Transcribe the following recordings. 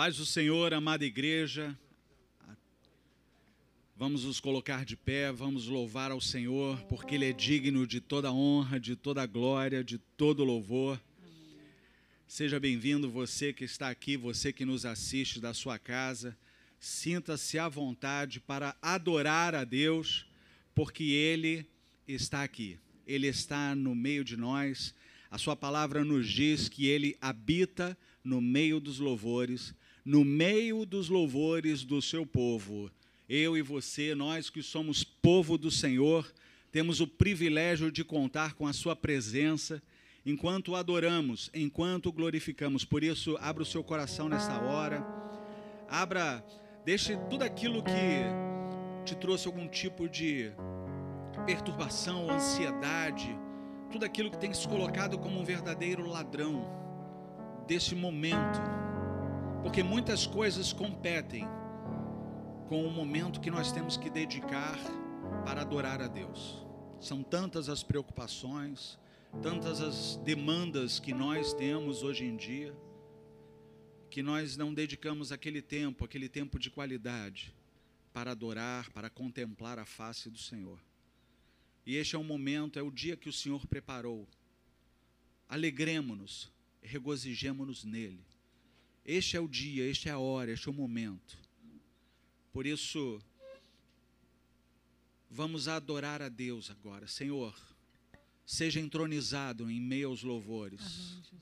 paz do Senhor, amada igreja. Vamos nos colocar de pé, vamos louvar ao Senhor, porque Ele é digno de toda honra, de toda glória, de todo louvor. Seja bem-vindo você que está aqui, você que nos assiste da sua casa. Sinta-se à vontade para adorar a Deus, porque Ele está aqui. Ele está no meio de nós. A Sua palavra nos diz que Ele habita no meio dos louvores, no meio dos louvores do seu povo. Eu e você, nós que somos povo do Senhor, temos o privilégio de contar com a Sua presença enquanto adoramos, enquanto glorificamos. Por isso, abra o seu coração nessa hora, abra, deixe tudo aquilo que te trouxe algum tipo de perturbação, ansiedade, tudo aquilo que tem se colocado como um verdadeiro ladrão desse momento, porque muitas coisas competem com o momento que nós temos que dedicar para adorar a Deus. São tantas as preocupações, tantas as demandas que nós temos hoje em dia, que nós não dedicamos aquele tempo, aquele tempo de qualidade, para adorar, para contemplar a face do Senhor. E este é o momento, é o dia que o Senhor preparou. Alegremos-nos, regozijemos-nos nele. Este é o dia, este é a hora, este é o momento por isso, vamos adorar a Deus agora. Senhor, seja entronizado em meio aos louvores. Amém,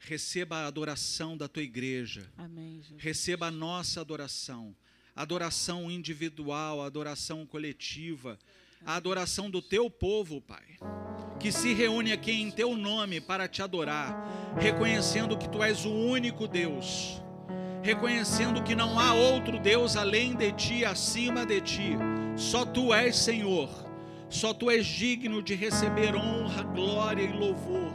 Receba a adoração da tua igreja. Amém, Receba a nossa adoração. Adoração individual, adoração coletiva, a adoração do teu povo, Pai, que se reúne aqui em teu nome para te adorar, reconhecendo que tu és o único Deus reconhecendo que não há outro Deus além de ti, acima de ti. Só tu és Senhor, só tu és digno de receber honra, glória e louvor.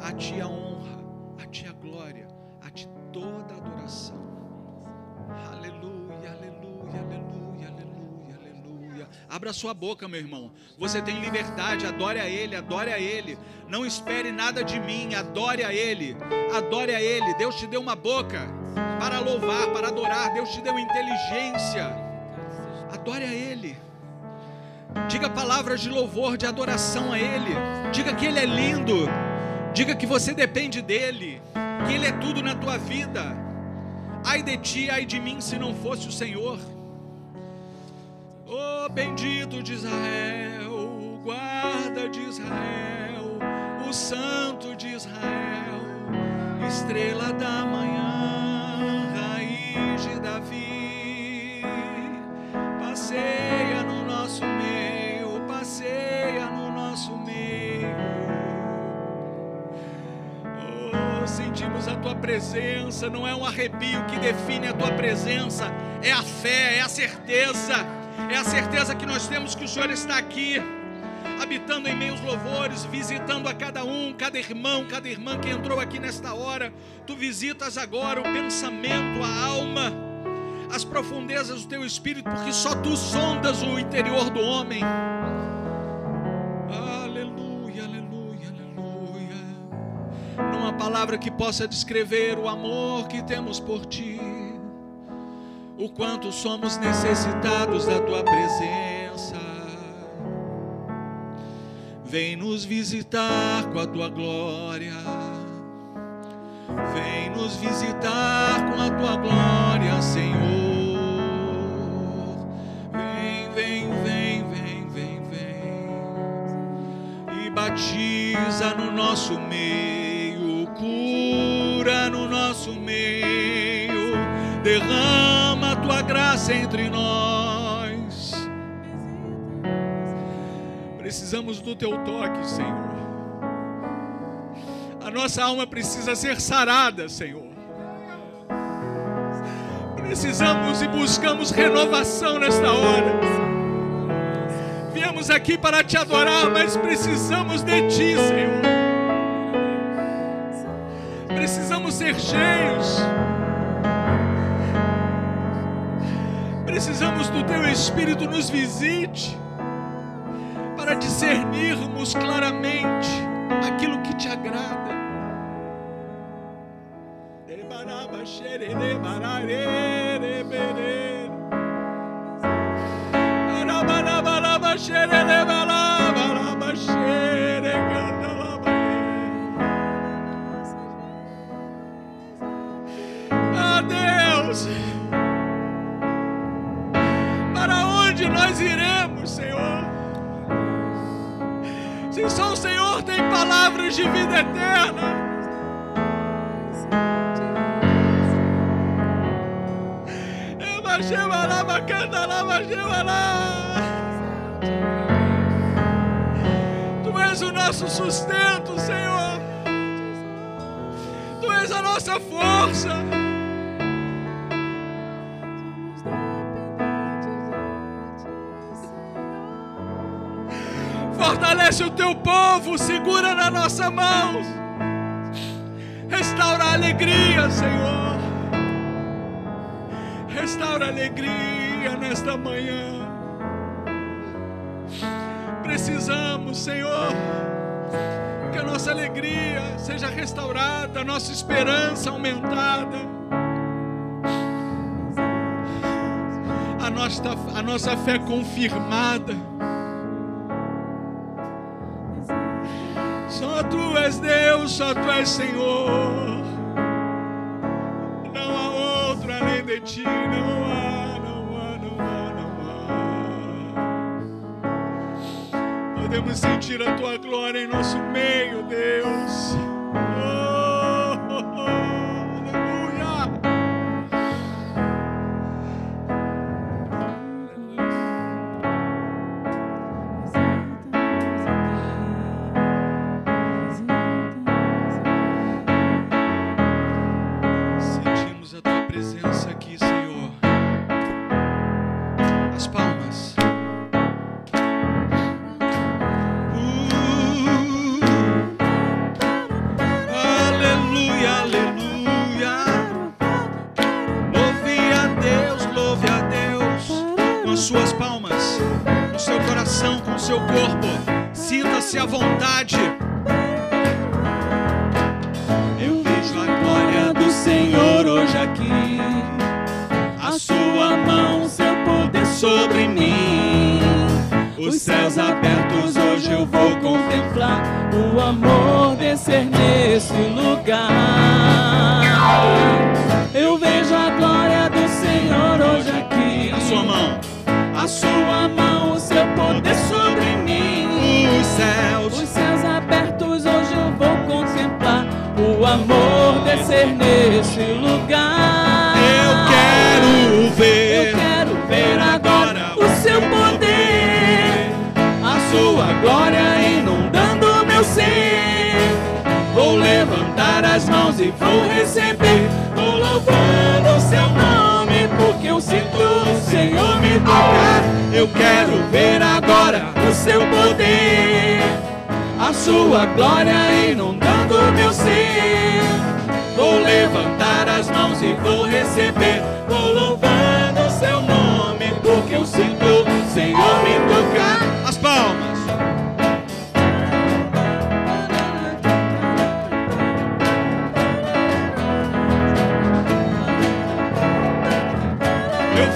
A ti a honra, a ti a glória, a ti toda a adoração. Abra sua boca, meu irmão. Você tem liberdade, adore a Ele, adore a Ele. Não espere nada de mim, adore a Ele, adore a Ele. Deus te deu uma boca para louvar, para adorar. Deus te deu inteligência, adore a Ele. Diga palavras de louvor, de adoração a Ele. Diga que Ele é lindo. Diga que você depende dEle, que Ele é tudo na tua vida. Ai de ti, ai de mim, se não fosse o Senhor. Oh, bendito de Israel, guarda de Israel o Santo de Israel, estrela da manhã, raiz de Davi, passeia no nosso meio, passeia no nosso meio. Oh, sentimos a tua presença, não é um arrepio que define a tua presença, é a fé, é a certeza, é a certeza que nós temos que o Senhor está aqui habitando em meios louvores, visitando a cada um, cada irmão, cada irmã que entrou aqui nesta hora. Tu visitas agora o pensamento, a alma, as profundezas do teu espírito, porque só tu sondas o interior do homem. Aleluia, aleluia, aleluia. Há palavra que possa descrever o amor que temos por ti, o quanto somos necessitados da tua presença. Vem nos visitar com a tua glória. Vem nos visitar com a tua glória, Senhor. Vem, vem, vem, vem, vem, vem. E batiza no nosso meio, cura no nosso meio. Derrama tua graça entre nós Precisamos do teu toque, Senhor. A nossa alma precisa ser sarada, Senhor. Precisamos e buscamos renovação nesta hora. Viemos aqui para te adorar, mas precisamos de ti, Senhor. Precisamos ser cheios. Precisamos do teu Espírito nos visite para discernirmos claramente aquilo que te agrada. Ah, de vida eterna. Tu és o nosso sustento, Senhor. Tu és a nossa força. Fortalece o teu povo, segura na nossa mão. Restaura a alegria, Senhor. Restaura a alegria nesta manhã. Precisamos, Senhor, que a nossa alegria seja restaurada, a nossa esperança aumentada. A nossa, a nossa fé confirmada. És Deus, só tu és Senhor. Não há outro além de ti, não há, não há, não há, não há. Podemos sentir a tua glória em nosso meio, Deus.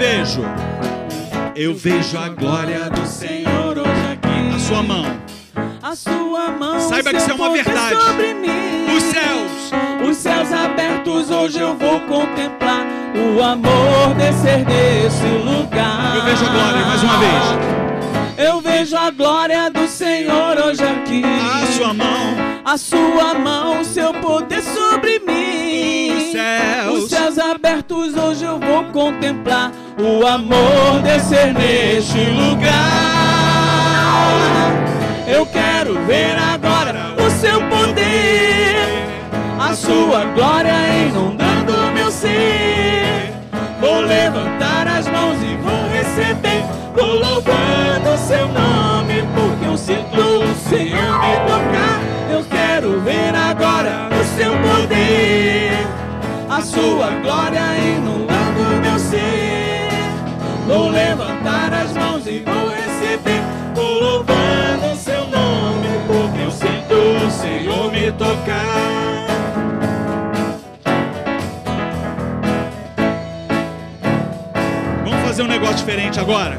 Vejo. Eu vejo a glória do Senhor hoje aqui. A sua mão. A sua mão, Saiba que isso é uma verdade. sobre mim. Os céus. Os céus abertos hoje eu vou contemplar o amor descer nesse lugar. Eu vejo a glória mais uma vez. Eu vejo a glória do Senhor hoje aqui. A sua mão. A sua mão, seu poder sobre mim. Os céus. Os céus abertos hoje eu vou contemplar o amor descer neste lugar. Eu quero ver agora o seu poder, a sua glória inundando meu ser. Vou levantar as mãos e vou receber, vou louvando o seu nome, porque eu sinto o Senhor me tocar. Eu quero ver agora o seu poder, a sua glória inundando. Vou levantar as mãos e vou receber. Vou louvar no seu nome, porque eu sinto o Senhor me tocar. Vamos fazer um negócio diferente agora?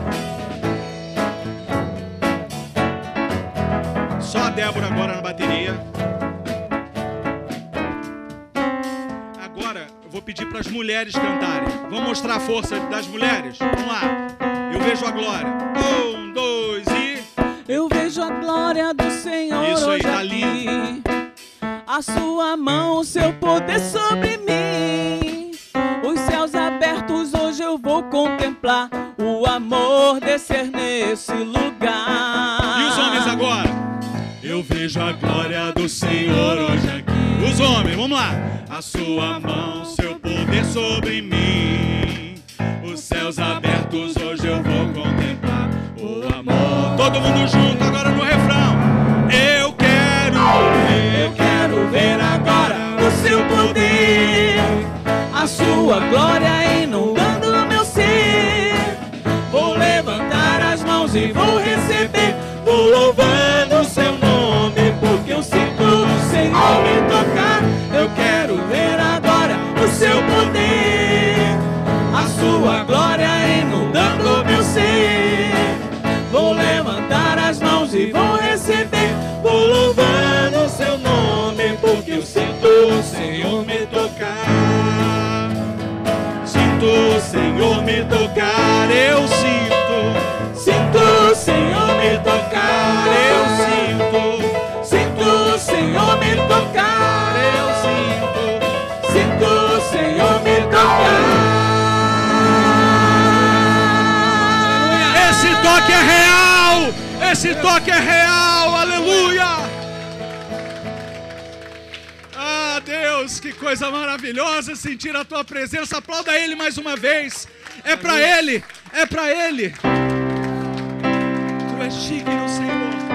Só a Débora agora na bateria. Pedir para as mulheres cantarem. Vamos mostrar a força das mulheres? Vamos lá. Eu vejo a glória. Um, dois e. Eu vejo a glória do Senhor Isso aí, hoje tá lindo. A sua mão, o seu poder sobre mim. Os céus abertos hoje eu vou contemplar o amor descer nesse lugar. E os homens agora? Eu vejo a glória do Senhor hoje aqui. Os homens, vamos lá. A sua mão, seu poder sobre mim. Os céus abertos hoje eu vou contemplar o amor. Todo mundo junto agora no refrão. Eu quero ver. Eu quero ver agora o seu poder, a sua glória inundando o Senhor me tocar. Sinto o Senhor me tocar, eu sinto. Sinto o Senhor me tocar, Eu sinto. sinto o Senhor me tocar, Eu sinto. sinto o Senhor me tocar. Esse toque é real! Esse toque é real! Deus, que coisa maravilhosa sentir a tua presença. Aplauda ele mais uma vez. É pra ele, é pra ele. Tu és digno, Senhor.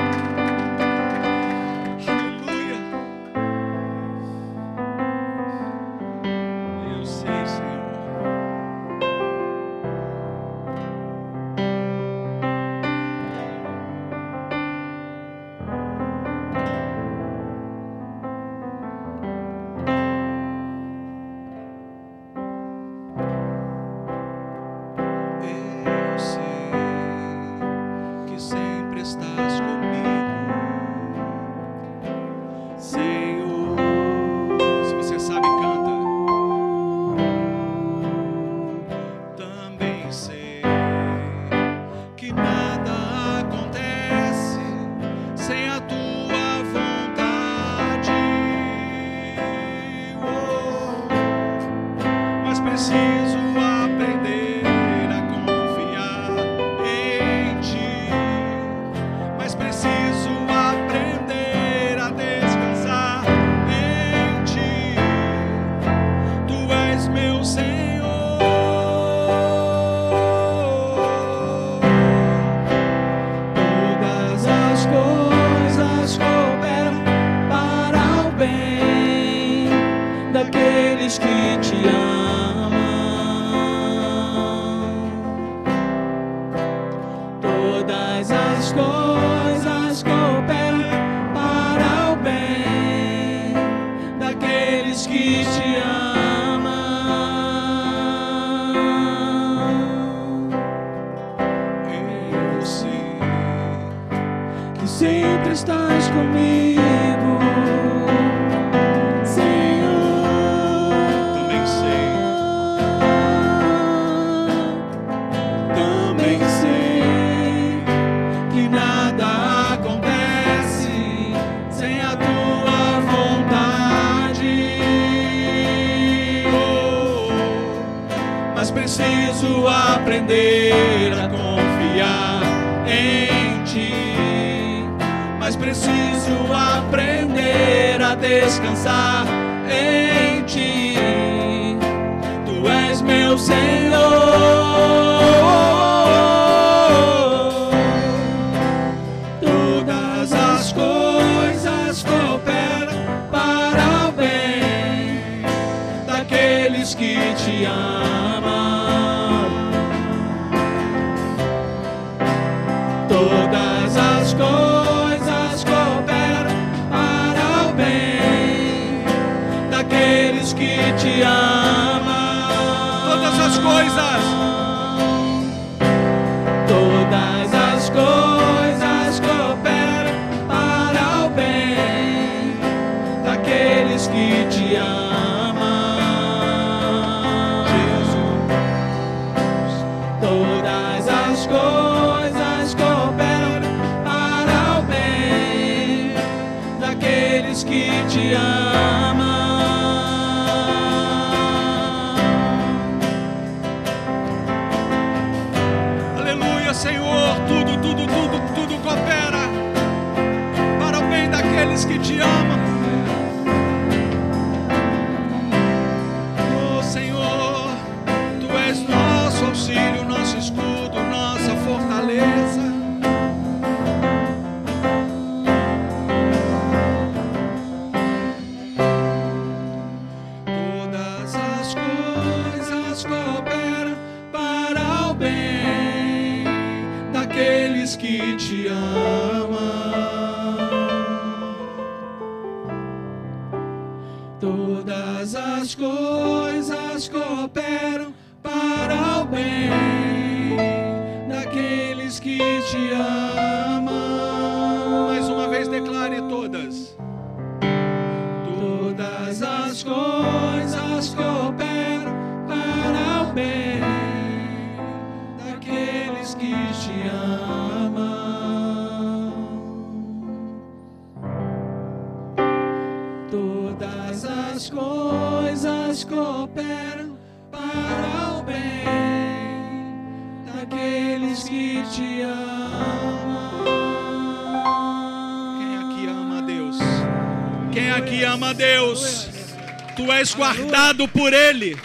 guardado por Ele.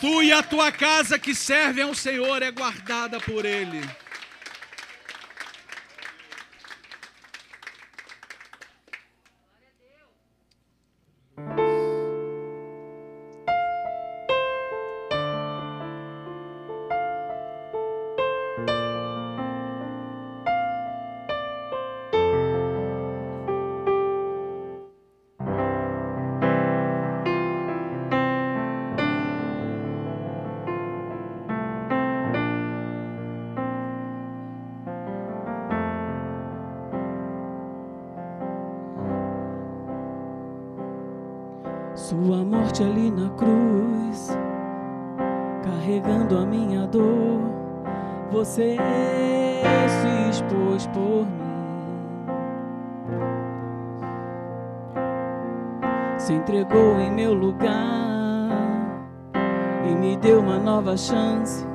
Tu e a tua casa que servem ao Senhor é guardada por Ele. emotions.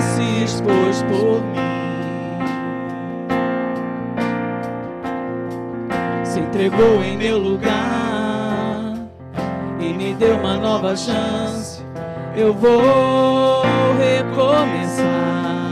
se expôs por mim. Se entregou em meu lugar e me deu uma nova chance. Eu vou recomeçar.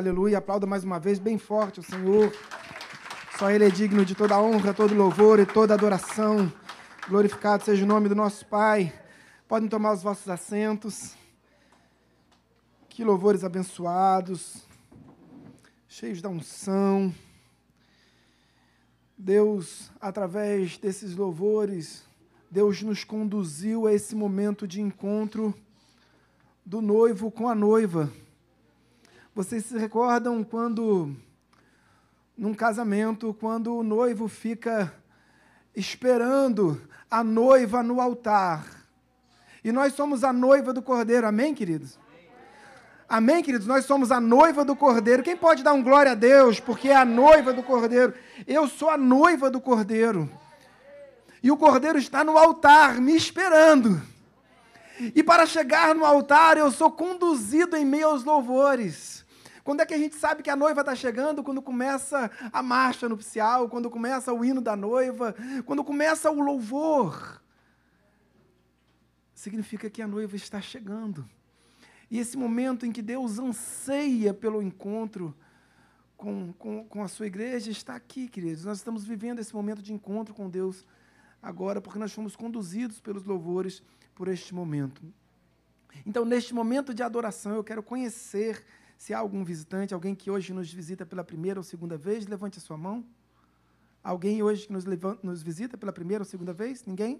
Aleluia. Aplauda mais uma vez, bem forte o Senhor. Só Ele é digno de toda honra, todo louvor e toda adoração. Glorificado seja o nome do nosso Pai. Podem tomar os vossos assentos. Que louvores abençoados, cheios da unção. Deus, através desses louvores, Deus nos conduziu a esse momento de encontro do noivo com a noiva. Vocês se recordam quando, num casamento, quando o noivo fica esperando a noiva no altar. E nós somos a noiva do cordeiro, amém, queridos? Amém, queridos? Nós somos a noiva do cordeiro. Quem pode dar um glória a Deus, porque é a noiva do cordeiro? Eu sou a noiva do cordeiro. E o cordeiro está no altar, me esperando. E para chegar no altar, eu sou conduzido em meio aos louvores. Quando é que a gente sabe que a noiva está chegando? Quando começa a marcha nupcial, quando começa o hino da noiva, quando começa o louvor. Significa que a noiva está chegando. E esse momento em que Deus anseia pelo encontro com, com, com a sua igreja está aqui, queridos. Nós estamos vivendo esse momento de encontro com Deus agora, porque nós fomos conduzidos pelos louvores por este momento. Então, neste momento de adoração, eu quero conhecer se há algum visitante, alguém que hoje nos visita pela primeira ou segunda vez, levante a sua mão. Alguém hoje que nos, levanta, nos visita pela primeira ou segunda vez? Ninguém?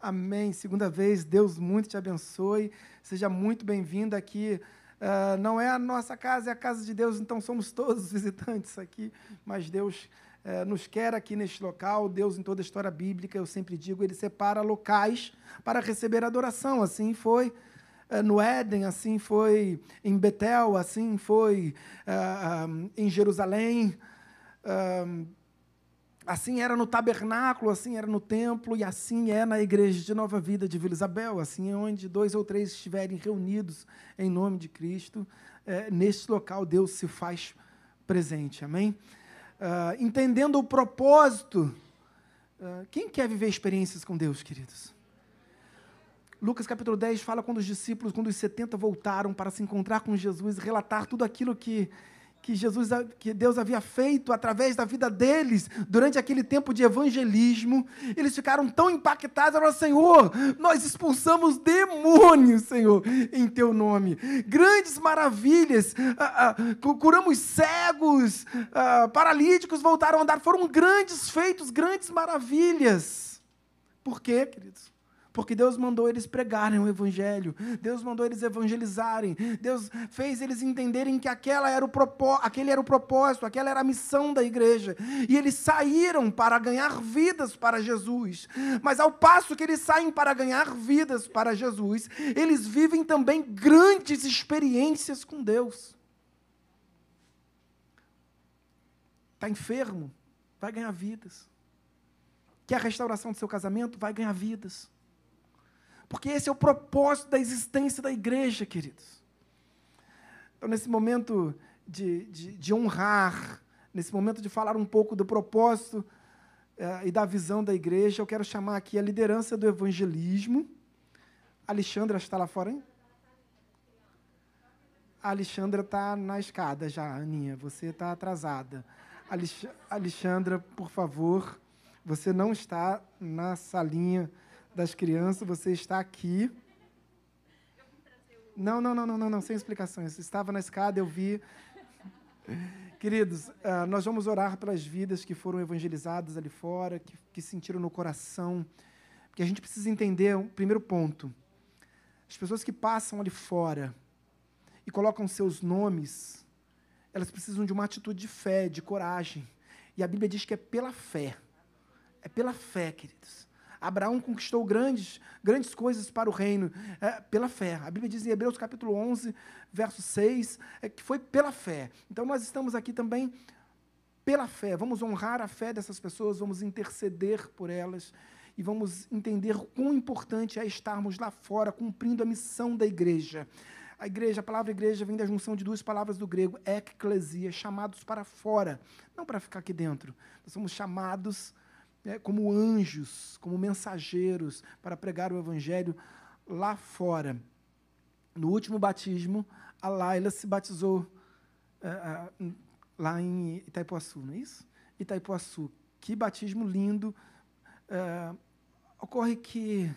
Amém. Segunda vez, Deus muito te abençoe. Seja muito bem-vinda aqui. Uh, não é a nossa casa, é a casa de Deus, então somos todos visitantes aqui, mas Deus uh, nos quer aqui neste local. Deus, em toda a história bíblica, eu sempre digo, ele separa locais para receber adoração. Assim foi no Éden, assim foi em Betel, assim foi um, em Jerusalém. Assim era no tabernáculo, assim era no templo, e assim é na igreja de Nova Vida de Vila Isabel. Assim é onde dois ou três estiverem reunidos em nome de Cristo, neste local Deus se faz presente. Amém? Uh, entendendo o propósito, uh, quem quer viver experiências com Deus, queridos? Lucas capítulo 10 fala quando os discípulos, quando os 70 voltaram para se encontrar com Jesus, relatar tudo aquilo que que Jesus, que Deus havia feito através da vida deles durante aquele tempo de evangelismo, eles ficaram tão impactados, falaram, Senhor, nós expulsamos demônios, Senhor, em Teu nome. Grandes maravilhas, ah, ah, curamos cegos, ah, paralíticos voltaram a andar, foram grandes feitos, grandes maravilhas. Por quê, queridos? Porque Deus mandou eles pregarem o evangelho, Deus mandou eles evangelizarem, Deus fez eles entenderem que aquela era o aquele era o propósito, aquela era a missão da igreja. E eles saíram para ganhar vidas para Jesus. Mas ao passo que eles saem para ganhar vidas para Jesus, eles vivem também grandes experiências com Deus. Está enfermo? Vai ganhar vidas. Quer a restauração do seu casamento? Vai ganhar vidas. Porque esse é o propósito da existência da igreja, queridos. Então, nesse momento de, de, de honrar, nesse momento de falar um pouco do propósito eh, e da visão da igreja, eu quero chamar aqui a liderança do evangelismo, Alexandra está lá fora, hein? A Alexandra está na escada já, Aninha. Você está atrasada. Alex Alexandra, por favor, você não está na salinha das crianças, você está aqui. Não, não, não, não, não, não sem explicações. Estava na escada, eu vi. Queridos, uh, nós vamos orar pelas vidas que foram evangelizadas ali fora, que, que sentiram no coração. Porque a gente precisa entender um primeiro ponto. As pessoas que passam ali fora e colocam seus nomes, elas precisam de uma atitude de fé, de coragem. E a Bíblia diz que é pela fé. É pela fé, queridos. Abraão conquistou grandes, grandes coisas para o reino é, pela fé. A Bíblia diz em Hebreus capítulo 11, verso 6, é, que foi pela fé. Então nós estamos aqui também pela fé. Vamos honrar a fé dessas pessoas, vamos interceder por elas e vamos entender quão importante é estarmos lá fora cumprindo a missão da igreja. A igreja, a palavra igreja vem da junção de duas palavras do grego, eclesia, chamados para fora, não para ficar aqui dentro. Nós somos chamados né, como anjos, como mensageiros para pregar o evangelho lá fora. No último batismo, a Laila se batizou uh, uh, lá em Itaipuaçu, não é isso? Itaipuaçu. Que batismo lindo. Uh, ocorre que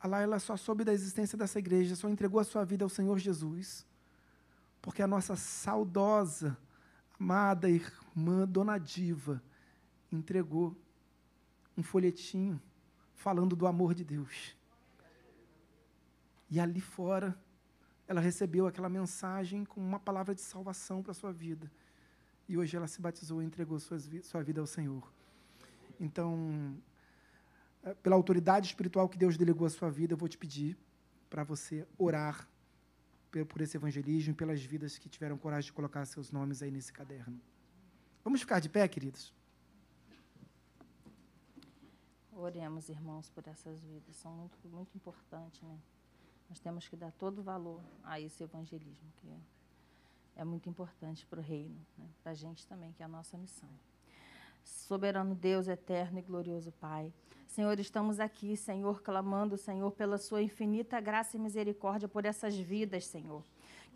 a Laila só soube da existência dessa igreja, só entregou a sua vida ao Senhor Jesus, porque a nossa saudosa, amada irmã Dona Diva entregou um folhetinho falando do amor de Deus. E ali fora, ela recebeu aquela mensagem com uma palavra de salvação para a sua vida. E hoje ela se batizou e entregou sua vida ao Senhor. Então, eh, pela autoridade espiritual que Deus delegou à sua vida, eu vou te pedir para você orar por esse evangelismo e pelas vidas que tiveram coragem de colocar seus nomes aí nesse caderno. Vamos ficar de pé, queridos? Oremos, irmãos, por essas vidas. São muito, muito importantes, né? Nós temos que dar todo o valor a esse evangelismo, que é, é muito importante para o reino, né? para a gente também, que é a nossa missão. Soberano Deus, eterno e glorioso Pai, Senhor, estamos aqui, Senhor, clamando, Senhor, pela Sua infinita graça e misericórdia por essas vidas, Senhor.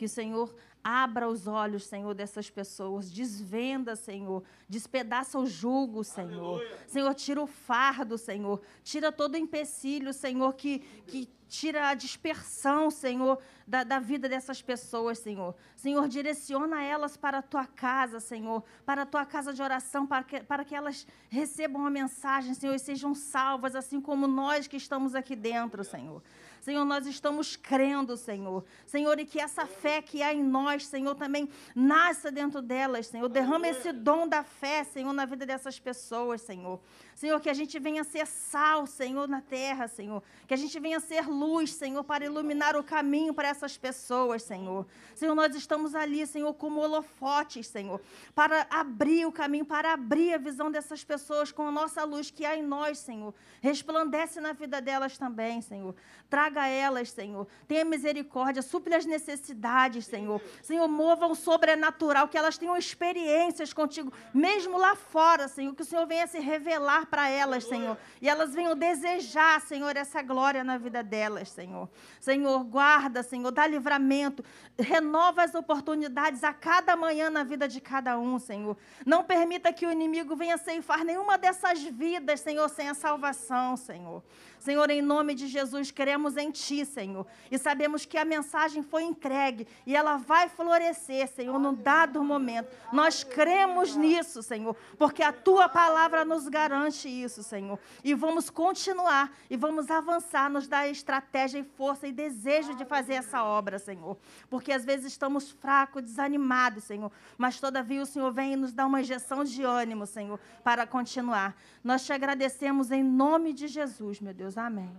Que o Senhor abra os olhos, Senhor, dessas pessoas, desvenda, Senhor, despedaça o jugo, Senhor. Aleluia. Senhor, tira o fardo, Senhor, tira todo o empecilho, Senhor, que, que tira a dispersão, Senhor, da, da, vida dessas pessoas, Senhor. Senhor, direciona elas para a tua casa, Senhor, para a tua casa de oração, para que, para que elas recebam a mensagem, Senhor, e sejam salvas, assim como nós que estamos aqui dentro, Senhor. Senhor, nós estamos crendo, Senhor. Senhor, e que essa fé que há em nós, Senhor, também nasça dentro delas, Senhor. Derrama esse dom da fé, Senhor, na vida dessas pessoas, Senhor. Senhor, que a gente venha ser sal, Senhor, na terra, Senhor. Que a gente venha ser luz, Senhor, para iluminar o caminho para essas pessoas, Senhor. Senhor, nós estamos ali, Senhor, como holofotes, Senhor, para abrir o caminho, para abrir a visão dessas pessoas com a nossa luz que há em nós, Senhor. Resplandece na vida delas também, Senhor. Traga elas, Senhor. Tenha misericórdia, supre as necessidades, Senhor. Senhor, mova o sobrenatural, que elas tenham experiências contigo, mesmo lá fora, Senhor. Que o Senhor venha se revelar para elas, Senhor. E elas venham desejar, Senhor, essa glória na vida delas, Senhor. Senhor, guarda, Senhor, dá livramento, renova as oportunidades a cada manhã na vida de cada um, Senhor. Não permita que o inimigo venha ceifar nenhuma dessas vidas, Senhor, sem a salvação, Senhor. Senhor, em nome de Jesus, queremos em Ti, Senhor. E sabemos que a mensagem foi entregue e ela vai florescer, Senhor, num dado momento. Nós cremos nisso, Senhor, porque a Tua palavra nos garante isso, Senhor. E vamos continuar e vamos avançar, nos dar estratégia e força e desejo de fazer essa obra, Senhor. Porque às vezes estamos fracos, desanimados, Senhor. Mas todavia o Senhor vem e nos dá uma injeção de ânimo, Senhor, para continuar. Nós te agradecemos em nome de Jesus, meu Deus. Deus. Amém.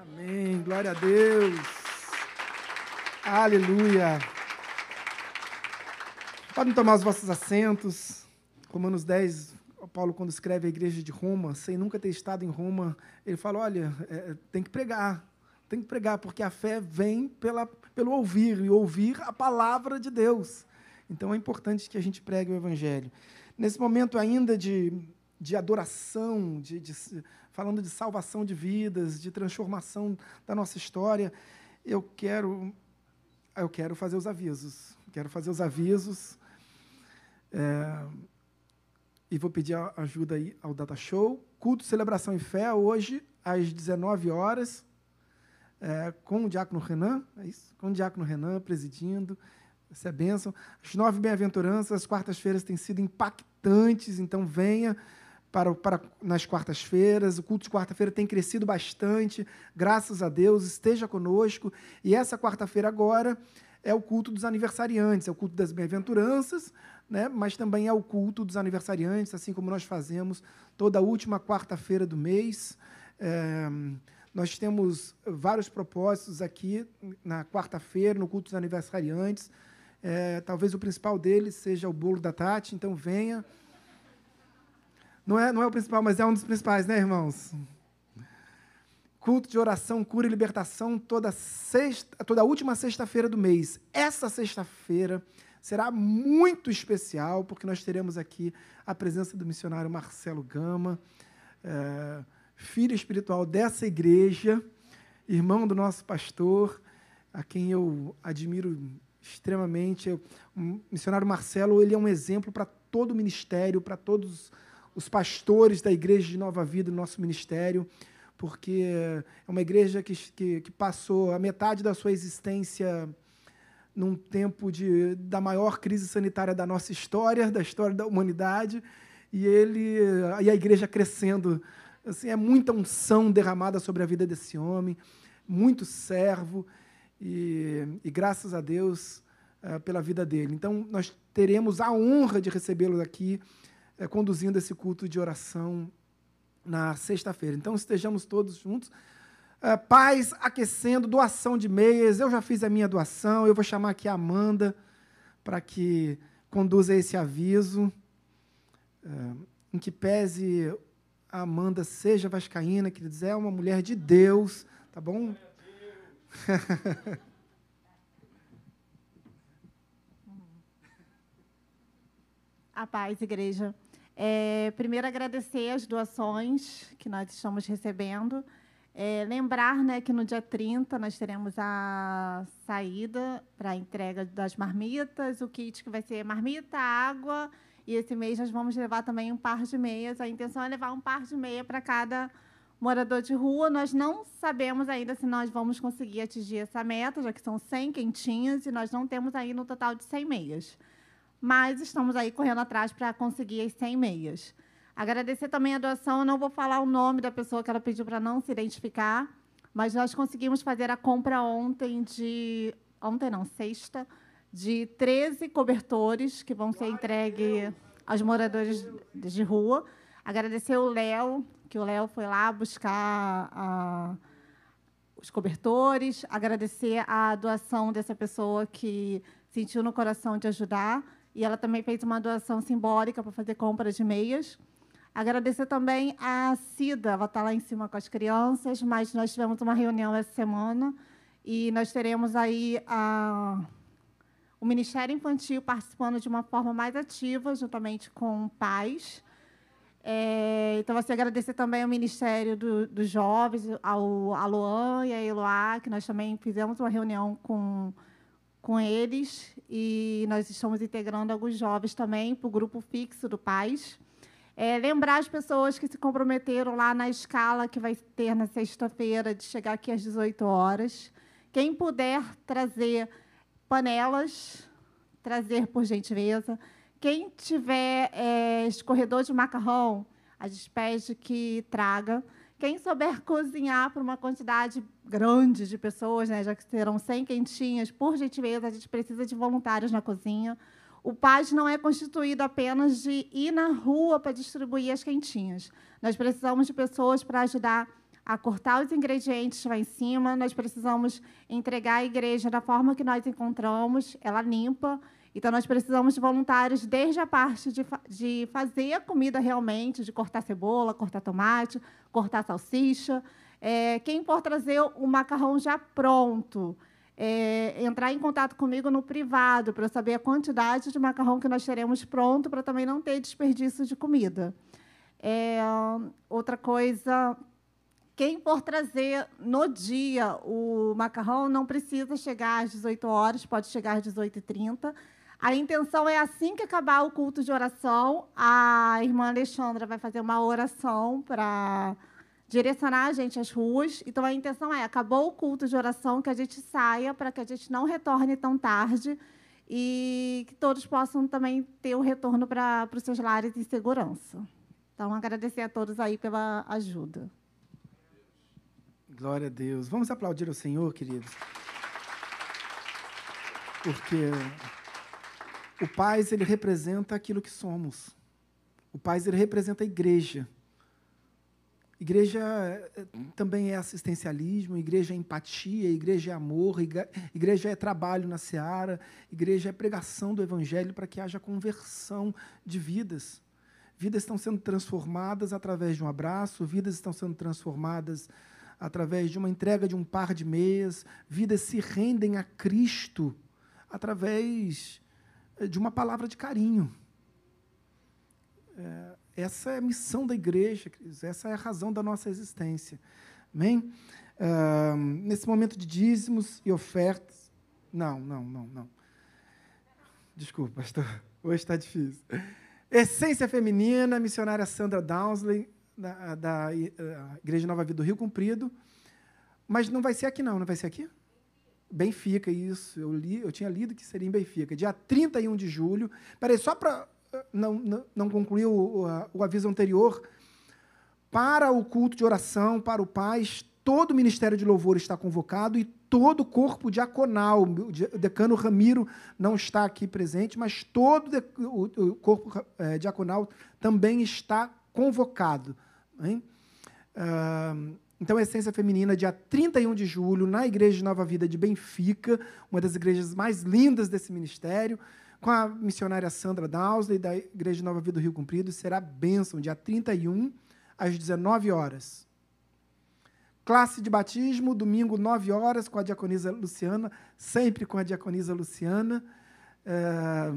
Amém. Glória a Deus. Aleluia. Podem tomar os vossos assentos. Romanos 10, Paulo, quando escreve a igreja de Roma, sem nunca ter estado em Roma, ele fala: olha, é, tem que pregar. Tem que pregar, porque a fé vem pela, pelo ouvir, e ouvir a palavra de Deus. Então é importante que a gente pregue o Evangelho. Nesse momento ainda de, de adoração, de, de falando de salvação de vidas, de transformação da nossa história. Eu quero, eu quero fazer os avisos. Quero fazer os avisos. É, e vou pedir ajuda aí ao Data Show. Culto, celebração e fé, hoje, às 19 horas, é, com o Diácono Renan, é isso? Com o Diácono Renan presidindo. Essa é bênção. As nove bem-aventuranças, as quartas-feiras têm sido impactantes, então venha para, para nas quartas-feiras. O culto de quarta-feira tem crescido bastante, graças a Deus, esteja conosco. E essa quarta-feira agora é o culto dos aniversariantes, é o culto das bem-aventuranças, né? mas também é o culto dos aniversariantes, assim como nós fazemos toda a última quarta-feira do mês. É, nós temos vários propósitos aqui na quarta-feira, no culto dos aniversariantes. É, talvez o principal deles seja o bolo da Tati, então venha. Não é, não é o principal, mas é um dos principais, né, irmãos? Culto de oração, cura e libertação toda sexta, toda última sexta-feira do mês. Essa sexta-feira será muito especial, porque nós teremos aqui a presença do missionário Marcelo Gama, é, filho espiritual dessa igreja, irmão do nosso pastor, a quem eu admiro extremamente. O missionário Marcelo ele é um exemplo para todo o ministério, para todos os pastores da igreja de Nova Vida, do nosso ministério, porque é uma igreja que, que, que passou a metade da sua existência num tempo de, da maior crise sanitária da nossa história, da história da humanidade, e ele e a igreja crescendo. Assim, é muita unção derramada sobre a vida desse homem, muito servo, e, e graças a Deus uh, pela vida dele. Então, nós teremos a honra de recebê-lo aqui, uh, conduzindo esse culto de oração na sexta-feira. Então, estejamos todos juntos. Uh, paz aquecendo, doação de meias. Eu já fiz a minha doação. Eu vou chamar aqui a Amanda para que conduza esse aviso. Uh, em que pese a Amanda seja vascaína, queridos, é uma mulher de Deus, tá bom? a paz, igreja. É, primeiro, agradecer as doações que nós estamos recebendo. É, lembrar né, que no dia 30 nós teremos a saída para a entrega das marmitas, o kit que vai ser marmita, água, e esse mês nós vamos levar também um par de meias. A intenção é levar um par de meia para cada morador de rua. Nós não sabemos ainda se nós vamos conseguir atingir essa meta, já que são 100 quentinhas, e nós não temos ainda um total de 100 meias mas estamos aí correndo atrás para conseguir as 100 meias. Agradecer também a doação, eu não vou falar o nome da pessoa que ela pediu para não se identificar, mas nós conseguimos fazer a compra ontem de. Ontem não, sexta, de 13 cobertores que vão ser entregues aos moradores de rua. Agradecer o Léo, que o Léo foi lá buscar a, os cobertores. Agradecer a doação dessa pessoa que sentiu no coração de ajudar e ela também fez uma doação simbólica para fazer compra de meias. Agradecer também a Cida, ela está lá em cima com as crianças, mas nós tivemos uma reunião essa semana e nós teremos aí a, o Ministério Infantil participando de uma forma mais ativa, juntamente com pais. É, então, assim, agradecer também ao Ministério do, dos Jovens, ao Aloan e a Eloá, que nós também fizemos uma reunião com com eles e nós estamos integrando alguns jovens também para o grupo fixo do Paz. É, lembrar as pessoas que se comprometeram lá na escala que vai ter na sexta-feira, de chegar aqui às 18 horas. Quem puder trazer panelas, trazer por gentileza. Quem tiver é, escorredor de macarrão, a despede que traga. Quem souber cozinhar para uma quantidade grande de pessoas, né, já que serão 100 quentinhas, por gentileza, a gente precisa de voluntários na cozinha. O PAS não é constituído apenas de ir na rua para distribuir as quentinhas. Nós precisamos de pessoas para ajudar a cortar os ingredientes lá em cima, nós precisamos entregar a igreja da forma que nós encontramos, ela limpa, então, nós precisamos de voluntários desde a parte de, de fazer a comida realmente, de cortar cebola, cortar tomate, cortar salsicha. É, quem for trazer o macarrão já pronto, é, entrar em contato comigo no privado para saber a quantidade de macarrão que nós teremos pronto, para também não ter desperdício de comida. É, outra coisa, quem for trazer no dia o macarrão não precisa chegar às 18 horas, pode chegar às 18h30. A intenção é assim que acabar o culto de oração, a irmã Alexandra vai fazer uma oração para direcionar a gente às ruas. Então a intenção é, acabou o culto de oração, que a gente saia para que a gente não retorne tão tarde e que todos possam também ter o retorno para, para os seus lares em segurança. Então agradecer a todos aí pela ajuda. Glória a Deus. Vamos aplaudir o Senhor, queridos. Porque o Paz, ele representa aquilo que somos. O Paz, ele representa a igreja. Igreja eh, também é assistencialismo, igreja é empatia, igreja é amor, igreja é trabalho na seara, igreja é pregação do evangelho para que haja conversão de vidas. Vidas estão sendo transformadas através de um abraço, vidas estão sendo transformadas através de uma entrega de um par de meias, vidas se rendem a Cristo através de uma palavra de carinho. É, essa é a missão da igreja, essa é a razão da nossa existência. Amém? Uh, nesse momento de dízimos e ofertas. Não, não, não, não. Desculpa, pastor. Hoje está difícil. Essência Feminina, missionária Sandra Downsley, da, da uh, Igreja Nova Vida do Rio Comprido. Mas não vai ser aqui, não. Não vai ser aqui? Benfica, isso. Eu, li, eu tinha lido que seria em Benfica. Dia 31 de julho. Peraí, só para não, não, não concluir o, o, aviso anterior. Para o culto de oração, para o paz, todo o ministério de louvor está convocado e todo o corpo diaconal. O decano Ramiro não está aqui presente, mas todo o corpo é, diaconal também está convocado. Hein? Uh, então, a Essência Feminina, dia 31 de julho, na Igreja de Nova Vida de Benfica, uma das igrejas mais lindas desse ministério, com a missionária Sandra Dowsley, da Igreja Nova Vida do Rio Comprido, será bênção, dia 31, às 19 horas. Classe de batismo, domingo, 9 horas, com a diaconisa Luciana, sempre com a diaconisa Luciana. É,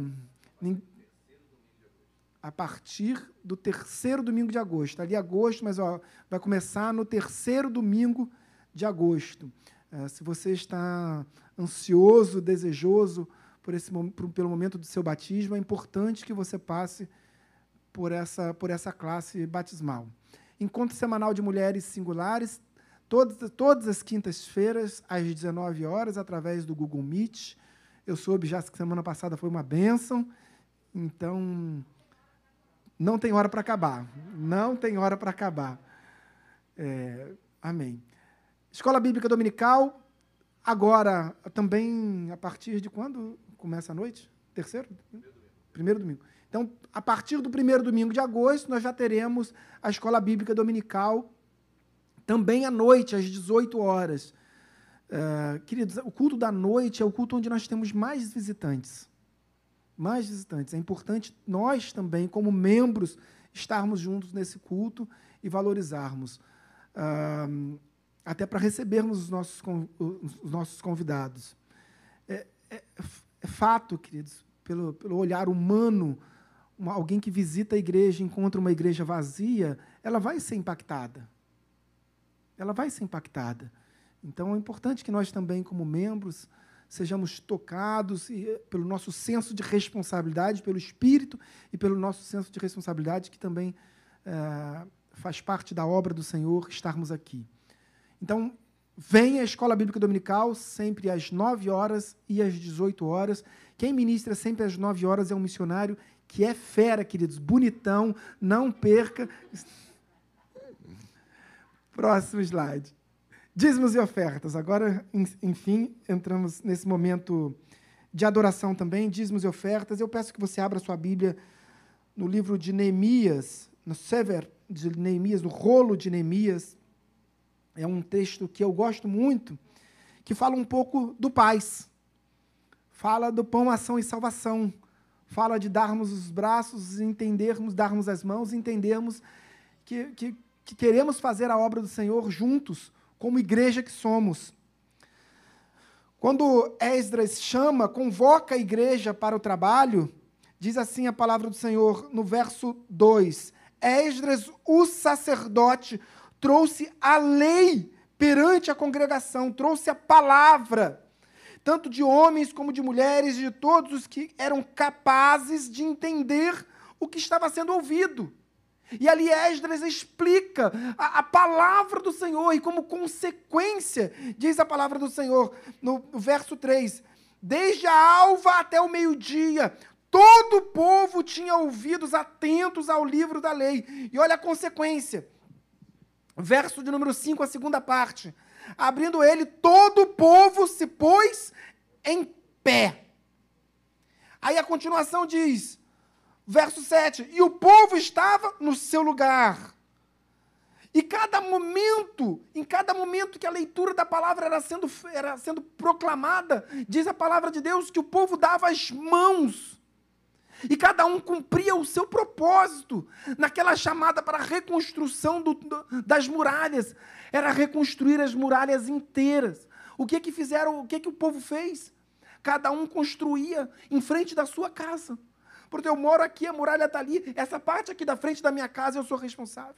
a partir do terceiro domingo de agosto. Ali agosto, mas ó, vai começar no terceiro domingo de agosto. É, se você está ansioso, desejoso por esse, por, pelo momento do seu batismo, é importante que você passe por essa, por essa classe batismal. Encontro semanal de mulheres singulares, todas, todas as quintas-feiras, às 19 horas, através do Google Meet. Eu soube já que semana passada foi uma bênção, então não tem hora para acabar. Não tem hora para acabar. É, amém. Escola Bíblica Dominical, agora também a partir de quando começa a noite? Terceiro? Primeiro domingo. Então, a partir do primeiro domingo de agosto, nós já teremos a Escola Bíblica Dominical, também à noite, às 18 horas. Uh, queridos, o culto da noite é o culto onde nós temos mais visitantes mais visitantes. É importante nós também, como membros, estarmos juntos nesse culto e valorizarmos. Uh, até para recebermos os nossos, os nossos convidados. É, é, é, fato, queridos, pelo, pelo olhar humano, uma, alguém que visita a igreja encontra uma igreja vazia, ela vai ser impactada. Ela vai ser impactada. Então é importante que nós também, como membros, sejamos tocados e, pelo nosso senso de responsabilidade, pelo Espírito e pelo nosso senso de responsabilidade, que também é, faz parte da obra do Senhor estarmos aqui. Então, venha à Escola Bíblica Dominical, sempre às 9 horas e às 18 horas. Quem ministra sempre às 9 horas é um missionário que é fera, queridos, bonitão, não perca. Próximo slide. Dízimos e ofertas. Agora, enfim, entramos nesse momento de adoração também, dízimos e ofertas. Eu peço que você abra sua Bíblia no livro de Neemias, no Sever de Neemias, no rolo de Neemias. É um texto que eu gosto muito, que fala um pouco do paz. Fala do pão, ação e salvação. Fala de darmos os braços, entendermos, darmos as mãos, entendermos que, que, que queremos fazer a obra do Senhor juntos, como igreja que somos. Quando Esdras chama, convoca a igreja para o trabalho, diz assim a palavra do Senhor no verso 2: Esdras, o sacerdote, trouxe a lei perante a congregação, trouxe a palavra, tanto de homens como de mulheres, de todos os que eram capazes de entender o que estava sendo ouvido. E ali Esdras explica a, a, palavra do Senhor, e como consequência, diz a palavra do Senhor, no verso 3: Desde a alva até o meio-dia, todo o povo tinha ouvidos atentos ao livro da lei. E olha a consequência. Verso de número 5, a segunda parte. Abrindo ele, todo o povo se pôs em pé. Aí a continuação diz: Verso 7: E o povo estava no seu lugar. E cada momento, em cada momento que a leitura da palavra era sendo, era sendo proclamada, diz a palavra de Deus que o povo dava as mãos. E cada um cumpria o seu propósito naquela chamada para a reconstrução do, das muralhas. Era reconstruir as muralhas inteiras. O que que fizeram? O que que o povo fez? Cada um construía em frente da sua casa porque eu moro aqui, a muralha está ali, essa parte aqui da frente da minha casa eu sou responsável.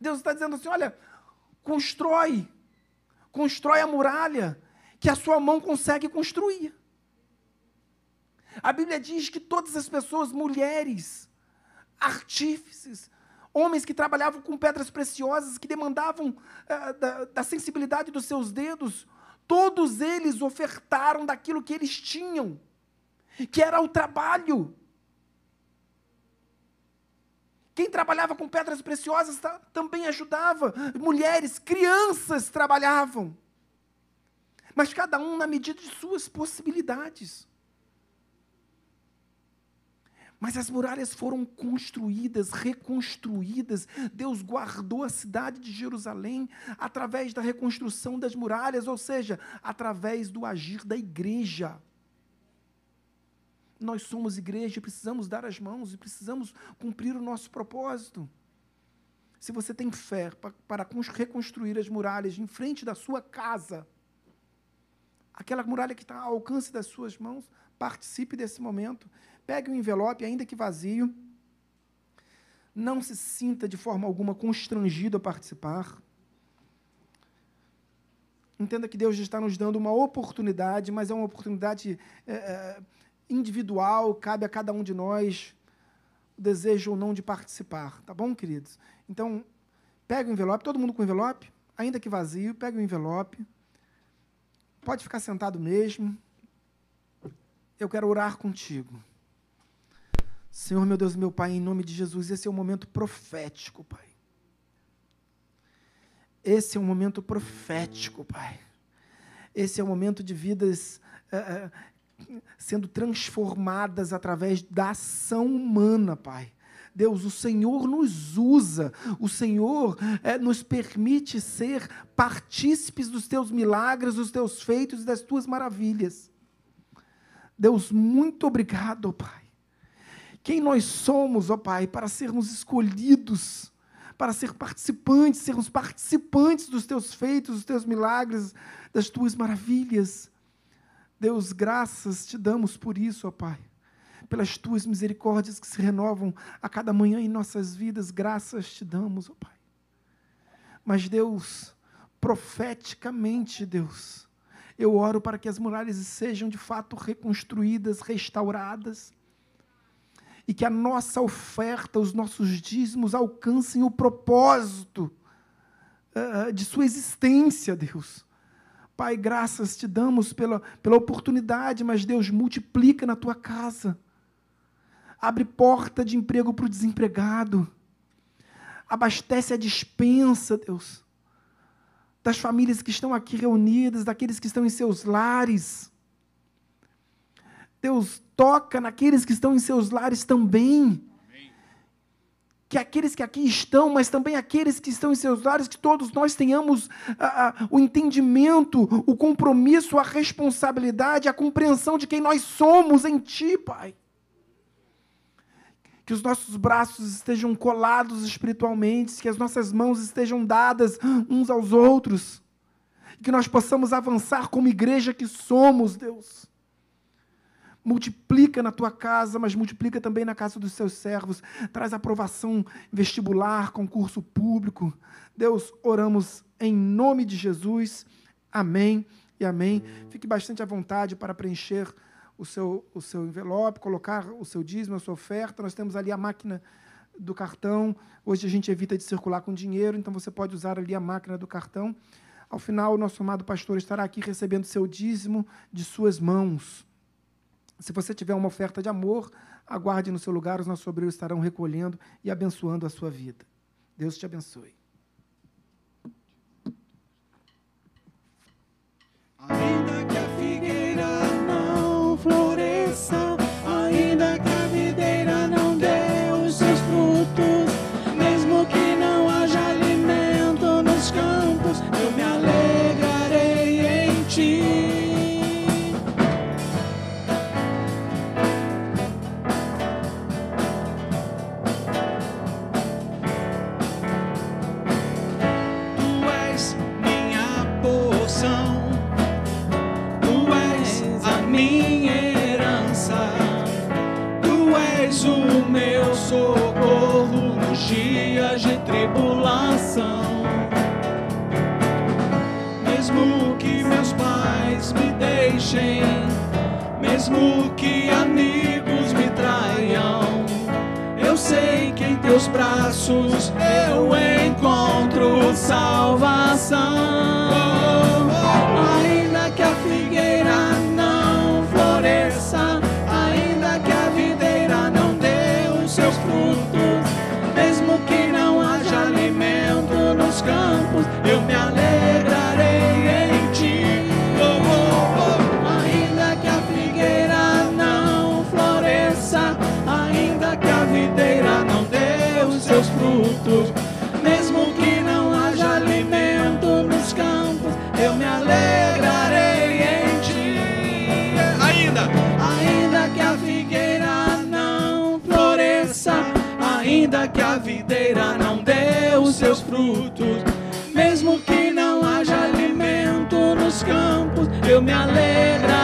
Deus está dizendo assim: olha, constrói, constrói a muralha que a sua mão consegue construir. A Bíblia diz que todas as pessoas, mulheres, artífices, homens que trabalhavam com pedras preciosas, que demandavam uh, da, da sensibilidade dos seus dedos, todos eles ofertaram daquilo que eles tinham, que era o trabalho. Quem trabalhava com pedras preciosas também ajudava. Mulheres, crianças trabalhavam. Mas cada um na medida de suas possibilidades. Mas as muralhas foram construídas, reconstruídas. Deus guardou a cidade de Jerusalém através da reconstrução das muralhas, ou seja, através do agir da igreja. Nós somos igreja e precisamos dar as mãos e precisamos cumprir o nosso propósito. Se você tem fé para reconstruir as muralhas em frente da sua casa, aquela muralha que está ao alcance das suas mãos, participe desse momento. Pegue um envelope, ainda que vazio. Não se sinta de forma alguma constrangido a participar. Entenda que Deus está nos dando uma oportunidade, mas é uma oportunidade é, é, individual, cabe a cada um de nós o desejo ou não de participar, tá bom, queridos? Então, pega o envelope, todo mundo com envelope, ainda que vazio, pega o envelope. Pode ficar sentado mesmo. Eu quero orar contigo. Senhor, meu Deus, meu Pai, em nome de Jesus, esse é um momento profético, Pai. Esse é um momento profético, Pai. Esse é um momento de vidas uh, sendo transformadas através da ação humana, Pai. Deus, o Senhor nos usa, o Senhor é, nos permite ser partícipes dos teus milagres, dos teus feitos e das tuas maravilhas. Deus, muito obrigado, Pai. Quem nós somos, ó Pai, para sermos escolhidos, para ser participantes, sermos participantes dos teus feitos, dos teus milagres, das tuas maravilhas. Deus, graças te damos por isso, ó Pai. Pelas tuas misericórdias que se renovam a cada manhã em nossas vidas, graças te damos, ó Pai. Mas, Deus, profeticamente, Deus, eu oro para que as muralhas sejam de fato reconstruídas, restauradas, e que a nossa oferta, os nossos dízimos alcancem o propósito uh, de sua existência, Deus Pai, graças te damos pela, pela oportunidade, mas Deus multiplica na tua casa. Abre porta de emprego para o desempregado. Abastece a dispensa, Deus, das famílias que estão aqui reunidas, daqueles que estão em seus lares. Deus, toca naqueles que estão em seus lares também. Que aqueles que aqui estão, mas também aqueles que estão em seus lares, que todos nós tenhamos ah, ah, o entendimento, o compromisso, a responsabilidade, a compreensão de quem nós somos em Ti, Pai. Que os nossos braços estejam colados espiritualmente, que as nossas mãos estejam dadas uns aos outros, que nós possamos avançar como igreja que somos, Deus multiplica na tua casa, mas multiplica também na casa dos seus servos. Traz aprovação vestibular, concurso público. Deus, oramos em nome de Jesus. Amém e amém. Fique bastante à vontade para preencher o seu, o seu envelope, colocar o seu dízimo, a sua oferta. Nós temos ali a máquina do cartão. Hoje a gente evita de circular com dinheiro, então você pode usar ali a máquina do cartão. Ao final, o nosso amado pastor estará aqui recebendo seu dízimo de suas mãos. Se você tiver uma oferta de amor, aguarde no seu lugar, os nossos obreiros estarão recolhendo e abençoando a sua vida. Deus te abençoe. Ainda que deixem, mesmo que amigos me traiam, eu sei que em teus braços eu encontro salvação. Mesmo que não haja alimento nos campos, eu me alegrarei em ti. Ainda, ainda que a figueira não floresça, ainda que a videira não dê os seus frutos, mesmo que não haja alimento nos campos, eu me alegrarei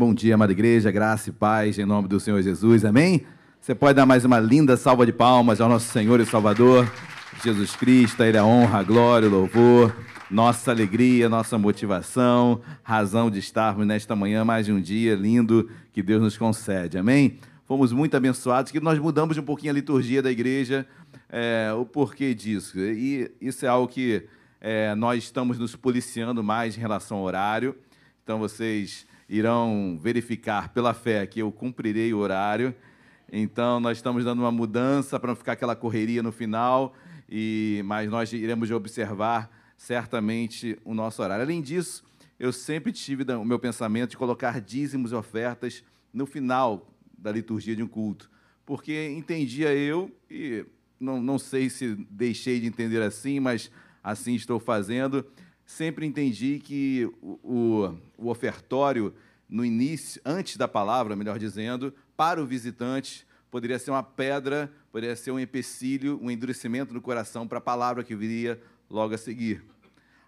Bom dia, amada igreja, graça e paz em nome do Senhor Jesus, amém? Você pode dar mais uma linda salva de palmas ao nosso Senhor e Salvador, Jesus Cristo, Ele a honra, glória, louvor, nossa alegria, nossa motivação, razão de estarmos nesta manhã, mais um dia lindo que Deus nos concede, amém? Fomos muito abençoados, que nós mudamos um pouquinho a liturgia da igreja, é, o porquê disso, e isso é algo que é, nós estamos nos policiando mais em relação ao horário, então vocês irão verificar pela fé que eu cumprirei o horário. Então nós estamos dando uma mudança para não ficar aquela correria no final, e mas nós iremos observar certamente o nosso horário. Além disso, eu sempre tive o meu pensamento de colocar dízimos e ofertas no final da liturgia de um culto, porque entendia eu e não, não sei se deixei de entender assim, mas assim estou fazendo sempre entendi que o, o, o ofertório, no início, antes da palavra, melhor dizendo, para o visitante, poderia ser uma pedra, poderia ser um empecilho, um endurecimento no coração para a palavra que viria logo a seguir.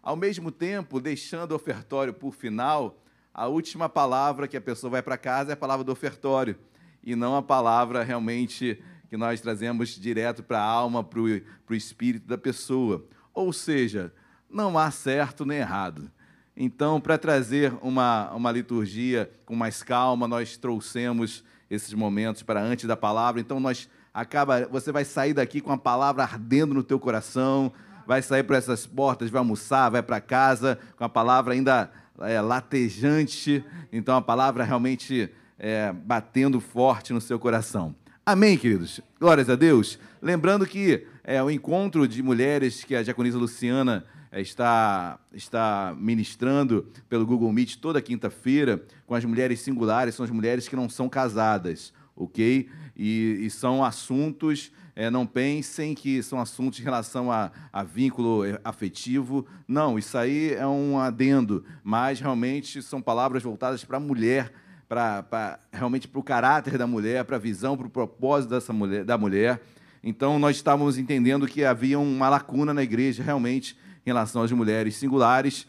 Ao mesmo tempo, deixando o ofertório por final, a última palavra que a pessoa vai para casa é a palavra do ofertório, e não a palavra realmente que nós trazemos direto para a alma, para o espírito da pessoa. Ou seja, não há certo nem errado. Então, para trazer uma, uma liturgia com mais calma, nós trouxemos esses momentos para antes da palavra. Então, nós acaba, você vai sair daqui com a palavra ardendo no teu coração, vai sair por essas portas, vai almoçar, vai para casa com a palavra ainda é, latejante. Então, a palavra realmente é, batendo forte no seu coração. Amém, queridos? Glórias a Deus. Lembrando que é, o encontro de mulheres que a diaconisa Luciana está, está ministrando pelo Google Meet toda quinta-feira com as mulheres singulares, são as mulheres que não são casadas, ok? E, e são assuntos, é, não pensem que são assuntos em relação a, a vínculo é, afetivo, não, isso aí é um adendo, mas realmente são palavras voltadas para a mulher para realmente para o caráter da mulher, para a visão, para o propósito dessa mulher, da mulher. Então, nós estávamos entendendo que havia uma lacuna na igreja, realmente, em relação às mulheres singulares.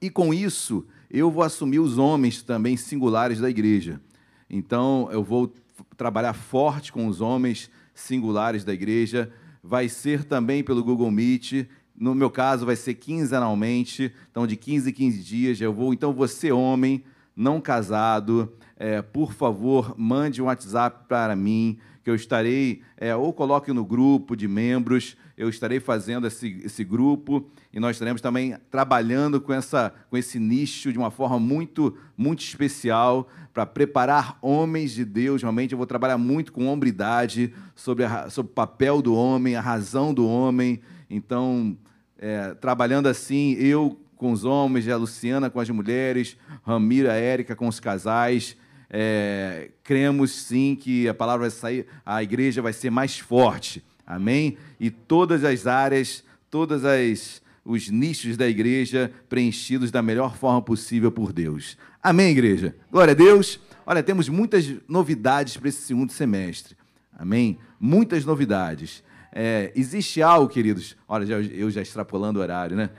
E com isso, eu vou assumir os homens também singulares da igreja. Então, eu vou trabalhar forte com os homens singulares da igreja. Vai ser também pelo Google Meet. No meu caso, vai ser quinzenalmente. Então, de 15 em 15 dias, eu vou. Então, você, homem não casado, é, por favor, mande um WhatsApp para mim, que eu estarei, é, ou coloque no grupo de membros, eu estarei fazendo esse, esse grupo e nós estaremos também trabalhando com, essa, com esse nicho de uma forma muito, muito especial para preparar homens de Deus. Realmente, eu vou trabalhar muito com hombridade, sobre, a, sobre o papel do homem, a razão do homem. Então, é, trabalhando assim, eu com os homens, a Luciana com as mulheres, Ramira, a Érica com os casais. É, cremos sim que a palavra vai sair, a igreja vai ser mais forte. Amém? E todas as áreas, todas as os nichos da igreja preenchidos da melhor forma possível por Deus. Amém, igreja? Glória a Deus. Olha, temos muitas novidades para esse segundo semestre. Amém? Muitas novidades. É, existe algo, queridos. Olha, eu já extrapolando o horário, né?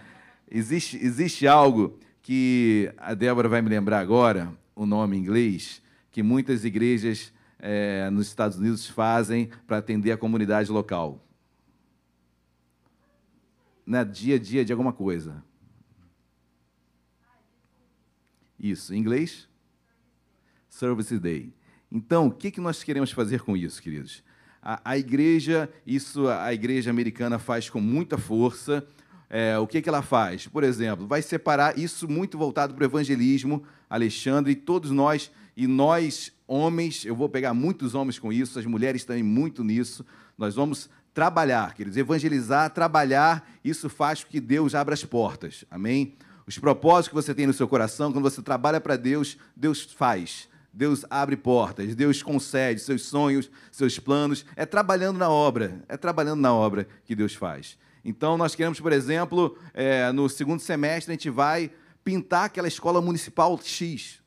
Existe, existe algo que a Débora vai me lembrar agora, o nome em inglês, que muitas igrejas é, nos Estados Unidos fazem para atender a comunidade local. Né? Dia a dia de alguma coisa. Isso, em inglês? Service Day. Então, o que, que nós queremos fazer com isso, queridos? A, a igreja, isso a igreja americana faz com muita força, é, o que, que ela faz? Por exemplo, vai separar isso muito voltado para o evangelismo, Alexandre, e todos nós, e nós, homens, eu vou pegar muitos homens com isso, as mulheres também muito nisso, nós vamos trabalhar, queridos, evangelizar, trabalhar, isso faz com que Deus abra as portas, amém? Os propósitos que você tem no seu coração, quando você trabalha para Deus, Deus faz. Deus abre portas, Deus concede seus sonhos, seus planos. É trabalhando na obra, é trabalhando na obra que Deus faz. Então, nós queremos, por exemplo, é, no segundo semestre, a gente vai pintar aquela escola municipal X,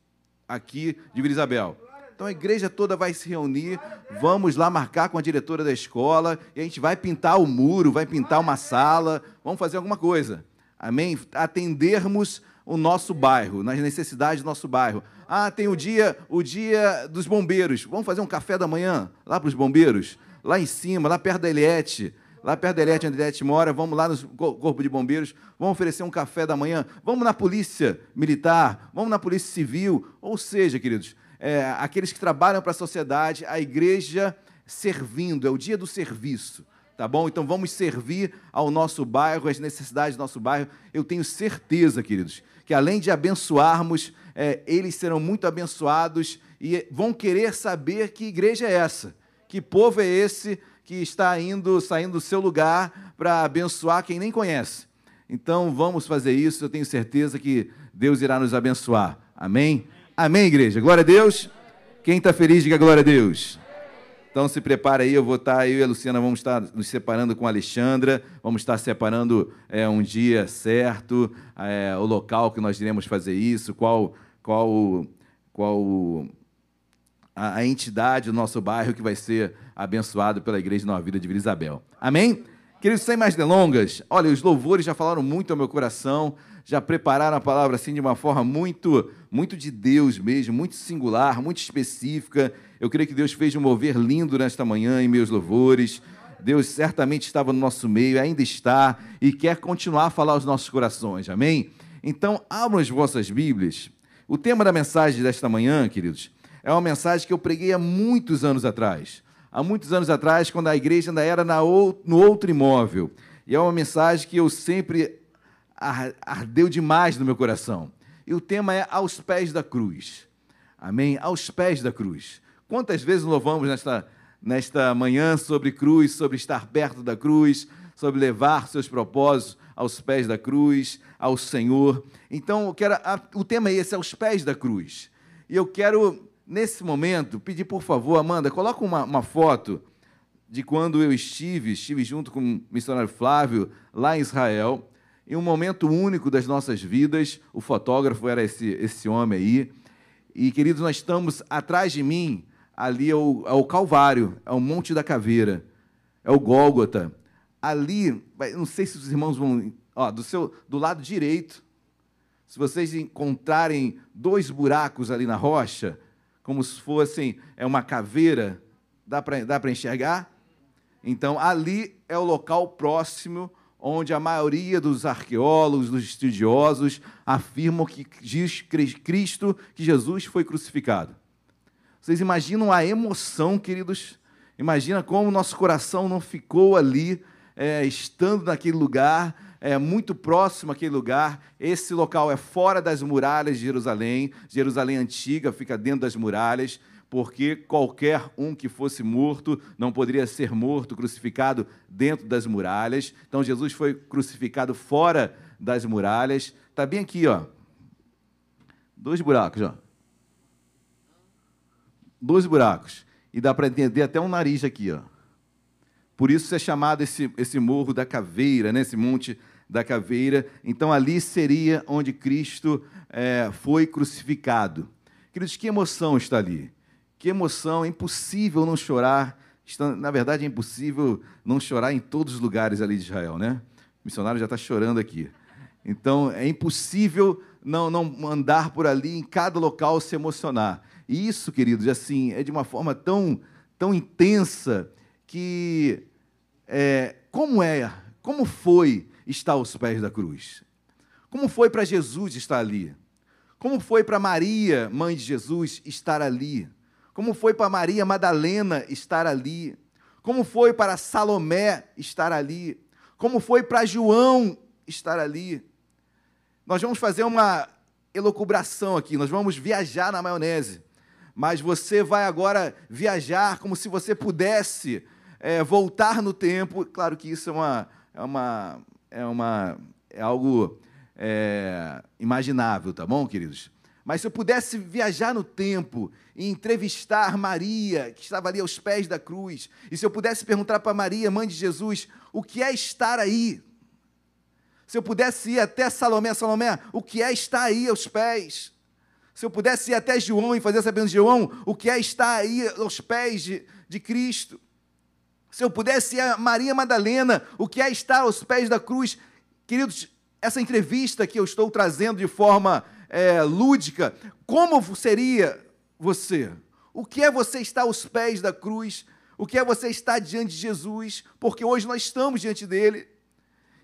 aqui de Vila Isabel. Então, a igreja toda vai se reunir, vamos lá marcar com a diretora da escola, e a gente vai pintar o muro, vai pintar uma sala, vamos fazer alguma coisa. Amém? Atendermos o nosso bairro, nas necessidades do nosso bairro. Ah, tem o dia, o dia dos bombeiros. Vamos fazer um café da manhã lá para os bombeiros? Lá em cima, lá perto da Eliette lá perto da Eliette, onde a Eliette mora, vamos lá no Corpo de Bombeiros, vamos oferecer um café da manhã, vamos na Polícia Militar, vamos na Polícia Civil, ou seja, queridos, é, aqueles que trabalham para a sociedade, a igreja servindo, é o dia do serviço, tá bom? Então vamos servir ao nosso bairro, às necessidades do nosso bairro. Eu tenho certeza, queridos, que além de abençoarmos, é, eles serão muito abençoados e vão querer saber que igreja é essa, que povo é esse que está indo, saindo do seu lugar para abençoar quem nem conhece. Então vamos fazer isso, eu tenho certeza que Deus irá nos abençoar. Amém? Amém, igreja. Glória a Deus. Quem está feliz, diga glória a Deus. Então se prepara aí, eu vou estar, eu e a Luciana vamos estar nos separando com a Alexandra, vamos estar separando é, um dia certo, é, o local que nós iremos fazer isso, qual, qual, qual a, a entidade do nosso bairro que vai ser abençoado pela Igreja Nova Vida de Vila Isabel. Amém? Queridos, sem mais delongas, olha, os louvores já falaram muito ao meu coração, já prepararam a palavra assim de uma forma muito, muito de Deus mesmo, muito singular, muito específica. Eu creio que Deus fez um mover lindo nesta manhã em meus louvores. Deus certamente estava no nosso meio, ainda está e quer continuar a falar aos nossos corações. Amém? Então, abram as vossas Bíblias. O tema da mensagem desta manhã, queridos, é uma mensagem que eu preguei há muitos anos atrás. Há muitos anos atrás, quando a igreja ainda era na ou, no outro imóvel. E é uma mensagem que eu sempre ardeu demais no meu coração. e o tema é Aos Pés da Cruz. Amém? Aos pés da cruz. Quantas vezes louvamos nesta, nesta manhã sobre cruz, sobre estar perto da cruz, sobre levar seus propósitos aos pés da cruz, ao Senhor. Então, eu quero, a, o tema é esse, aos pés da cruz. E eu quero, nesse momento, pedir, por favor, Amanda, coloca uma, uma foto de quando eu estive, estive junto com o missionário Flávio, lá em Israel, em um momento único das nossas vidas. O fotógrafo era esse, esse homem aí. E, queridos, nós estamos atrás de mim, ali é o, é o Calvário, é o Monte da Caveira, é o Gólgota. Ali, não sei se os irmãos vão. Ó, do, seu, do lado direito, se vocês encontrarem dois buracos ali na rocha, como se fossem é uma caveira, dá para dá enxergar? Então, ali é o local próximo onde a maioria dos arqueólogos, dos estudiosos, afirmam que diz Cristo, que Jesus foi crucificado. Vocês imaginam a emoção, queridos? Imagina como nosso coração não ficou ali, é, estando naquele lugar, é, muito próximo àquele lugar. Esse local é fora das muralhas de Jerusalém. Jerusalém antiga fica dentro das muralhas porque qualquer um que fosse morto não poderia ser morto, crucificado dentro das muralhas. Então Jesus foi crucificado fora das muralhas. Está bem aqui, ó. Dois buracos, ó. Dois buracos. E dá para entender até um nariz aqui, ó. Por isso é chamado esse, esse morro da caveira, né? esse monte da caveira. Então ali seria onde Cristo é, foi crucificado. Queridos, que emoção está ali. Que emoção, é impossível não chorar. Na verdade, é impossível não chorar em todos os lugares ali de Israel, né? O missionário já está chorando aqui. Então, é impossível não, não andar por ali, em cada local, se emocionar. E isso, queridos, assim, é de uma forma tão, tão intensa que. É, como é, como foi estar aos pés da cruz? Como foi para Jesus estar ali? Como foi para Maria, mãe de Jesus, estar ali? Como foi para Maria Madalena estar ali, como foi para Salomé estar ali, como foi para João estar ali. Nós vamos fazer uma elocubração aqui, nós vamos viajar na maionese, mas você vai agora viajar como se você pudesse é, voltar no tempo. Claro que isso é uma é uma é uma é algo é, imaginável, tá bom, queridos? Mas se eu pudesse viajar no tempo e entrevistar Maria, que estava ali aos pés da cruz, e se eu pudesse perguntar para Maria, mãe de Jesus, o que é estar aí? Se eu pudesse ir até Salomé, Salomé, o que é estar aí aos pés? Se eu pudesse ir até João e fazer essa pergunta, João, o que é estar aí aos pés de, de Cristo? Se eu pudesse ir a Maria Madalena, o que é estar aos pés da cruz? Queridos, essa entrevista que eu estou trazendo de forma é, lúdica, como seria você? O que é você estar aos pés da cruz? O que é você estar diante de Jesus? Porque hoje nós estamos diante dele.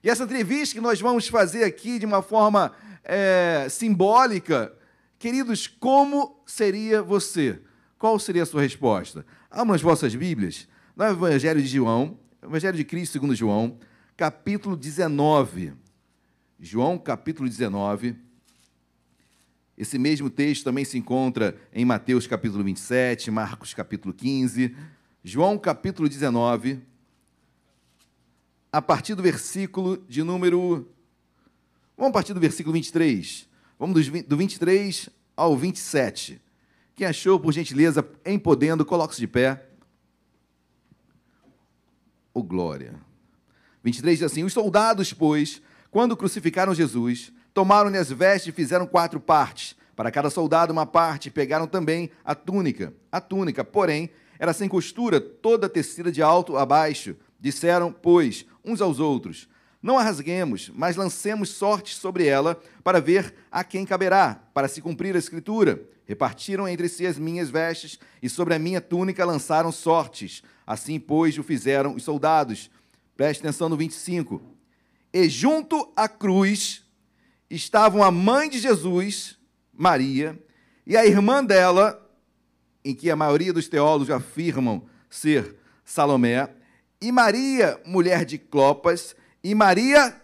E essa entrevista que nós vamos fazer aqui de uma forma é, simbólica, queridos, como seria você? Qual seria a sua resposta? Abram as vossas Bíblias, no Evangelho de João, Evangelho de Cristo segundo João, capítulo 19. João, capítulo 19. Esse mesmo texto também se encontra em Mateus capítulo 27, Marcos capítulo 15, João capítulo 19, a partir do versículo de número. Vamos partir do versículo 23. Vamos do 23 ao 27. Quem achou, por gentileza, em podendo, coloque-se de pé. O oh, glória. 23 diz assim: Os soldados, pois, quando crucificaram Jesus, Tomaram-lhe as vestes e fizeram quatro partes. Para cada soldado uma parte, pegaram também a túnica. A túnica, porém, era sem costura, toda tecida de alto a baixo. Disseram, pois, uns aos outros: Não a rasguemos, mas lancemos sortes sobre ela, para ver a quem caberá, para se cumprir a escritura. Repartiram entre si as minhas vestes, e sobre a minha túnica lançaram sortes. Assim, pois, o fizeram os soldados. Preste atenção no 25. E junto à cruz estavam a mãe de Jesus, Maria, e a irmã dela, em que a maioria dos teólogos afirmam ser Salomé, e Maria, mulher de Clopas, e Maria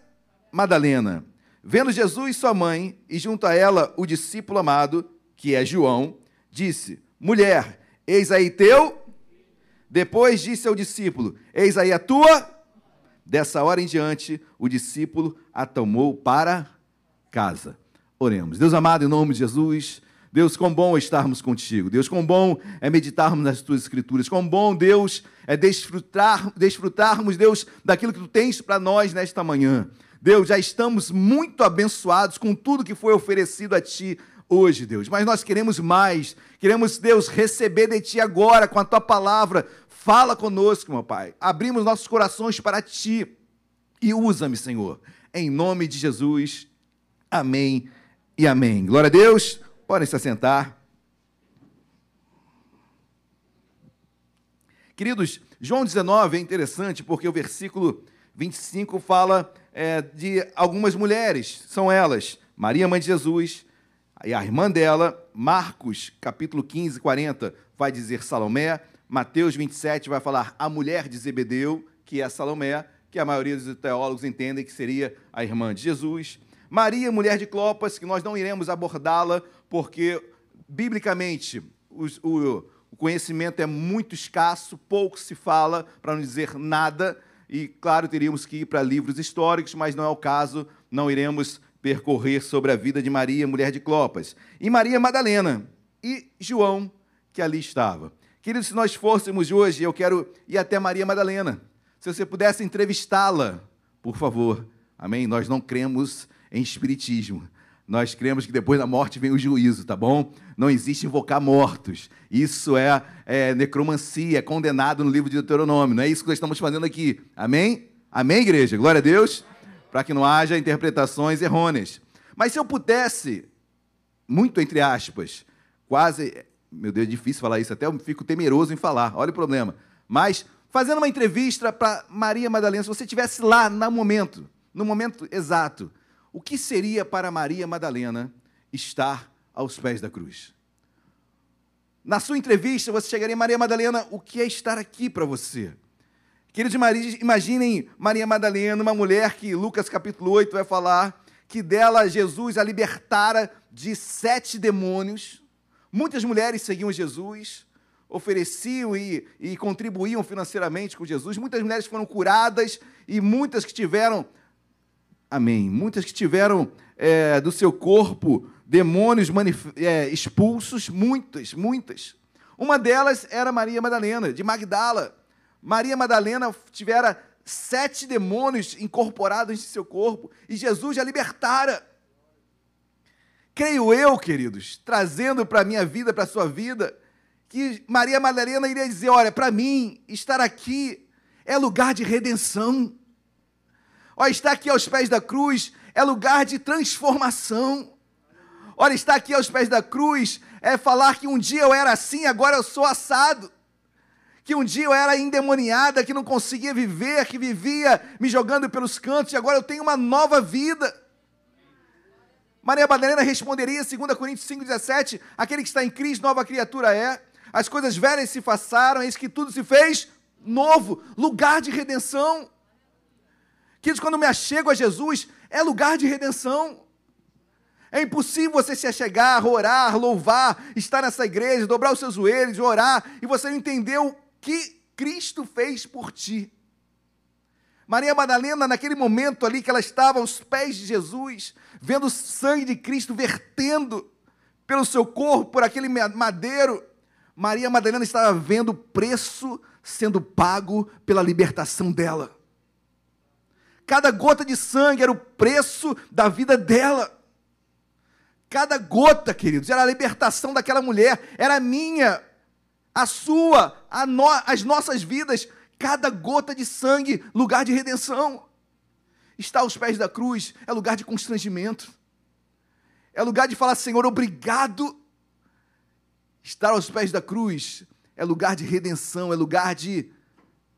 Madalena. Vendo Jesus sua mãe e junto a ela o discípulo amado, que é João, disse: Mulher, eis aí teu. Depois disse ao discípulo: Eis aí a tua. Dessa hora em diante, o discípulo a tomou para casa. Oremos. Deus amado, em nome de Jesus, Deus, quão bom é estarmos contigo. Deus, quão bom é meditarmos nas tuas escrituras. Quão bom, Deus, é desfrutar, desfrutarmos, Deus, daquilo que tu tens para nós nesta manhã. Deus, já estamos muito abençoados com tudo que foi oferecido a ti hoje, Deus. Mas nós queremos mais. Queremos, Deus, receber de ti agora com a tua palavra. Fala conosco, meu Pai. Abrimos nossos corações para ti e usa-me, Senhor. Em nome de Jesus. Amém e amém. Glória a Deus. Podem se assentar. Queridos, João 19 é interessante porque o versículo 25 fala é, de algumas mulheres. São elas Maria, mãe de Jesus, e a irmã dela, Marcos, capítulo 15, 40, vai dizer Salomé. Mateus 27 vai falar a mulher de Zebedeu, que é Salomé, que a maioria dos teólogos entendem que seria a irmã de Jesus. Maria, mulher de Clopas, que nós não iremos abordá-la, porque, biblicamente, o, o, conhecimento é muito escasso, pouco se fala, para não dizer nada, e, claro, teríamos que ir para livros históricos, mas não é o caso, não iremos percorrer sobre a vida de Maria, mulher de Clopas, e Maria Madalena, e João, que ali estava. Queridos, se nós fôssemos hoje, eu quero ir até Maria Madalena. Se você pudesse entrevistá-la, por favor. Amém? Nós não cremos em espiritismo. Nós cremos que depois da morte vem o juízo, tá bom? Não existe invocar mortos. Isso é, é necromancia, é condenado no livro de Deuteronômio. Não é isso que nós estamos fazendo aqui. Amém? Amém, igreja? Glória a Deus para que não haja interpretações errôneas. Mas se eu pudesse, muito entre aspas, quase, meu Deus, é difícil falar isso, até eu fico temeroso em falar, olha o problema. Mas fazendo uma entrevista para Maria Madalena, se você estivesse lá no momento, no momento exato, o que seria para Maria Madalena estar aos pés da cruz? Na sua entrevista, você chegaria, Maria Madalena, o que é estar aqui para você? Queridos, imaginem Maria Madalena, uma mulher que Lucas capítulo 8 vai falar que dela Jesus a libertara de sete demônios. Muitas mulheres seguiam Jesus, ofereciam e, e contribuíam financeiramente com Jesus. Muitas mulheres foram curadas e muitas que tiveram, amém, muitas que tiveram é, do seu corpo demônios é, expulsos, muitas, muitas. Uma delas era Maria Madalena, de Magdala. Maria Madalena tivera sete demônios incorporados em seu corpo e Jesus a libertara. Creio eu, queridos, trazendo para a minha vida, para a sua vida, que Maria Madalena iria dizer: olha, para mim, estar aqui é lugar de redenção. Olha, estar aqui aos pés da cruz é lugar de transformação. Olha, estar aqui aos pés da cruz é falar que um dia eu era assim, agora eu sou assado que um dia eu era endemoniada, que não conseguia viver, que vivia me jogando pelos cantos, e agora eu tenho uma nova vida. Maria Madalena responderia, 2 Coríntios 5,17, aquele que está em Cristo, nova criatura é, as coisas velhas se passaram, eis que tudo se fez novo, lugar de redenção. Queridos, quando me achego a Jesus, é lugar de redenção. É impossível você se achegar, orar, louvar, estar nessa igreja, dobrar os seus joelhos, orar, e você não entendeu que Cristo fez por ti. Maria Madalena, naquele momento ali que ela estava aos pés de Jesus, vendo o sangue de Cristo vertendo pelo seu corpo, por aquele madeiro, Maria Madalena estava vendo o preço sendo pago pela libertação dela. Cada gota de sangue era o preço da vida dela. Cada gota, queridos, era a libertação daquela mulher, era minha a sua, a no, as nossas vidas, cada gota de sangue, lugar de redenção. Estar aos pés da cruz é lugar de constrangimento, é lugar de falar, Senhor, obrigado. Estar aos pés da cruz é lugar de redenção, é lugar de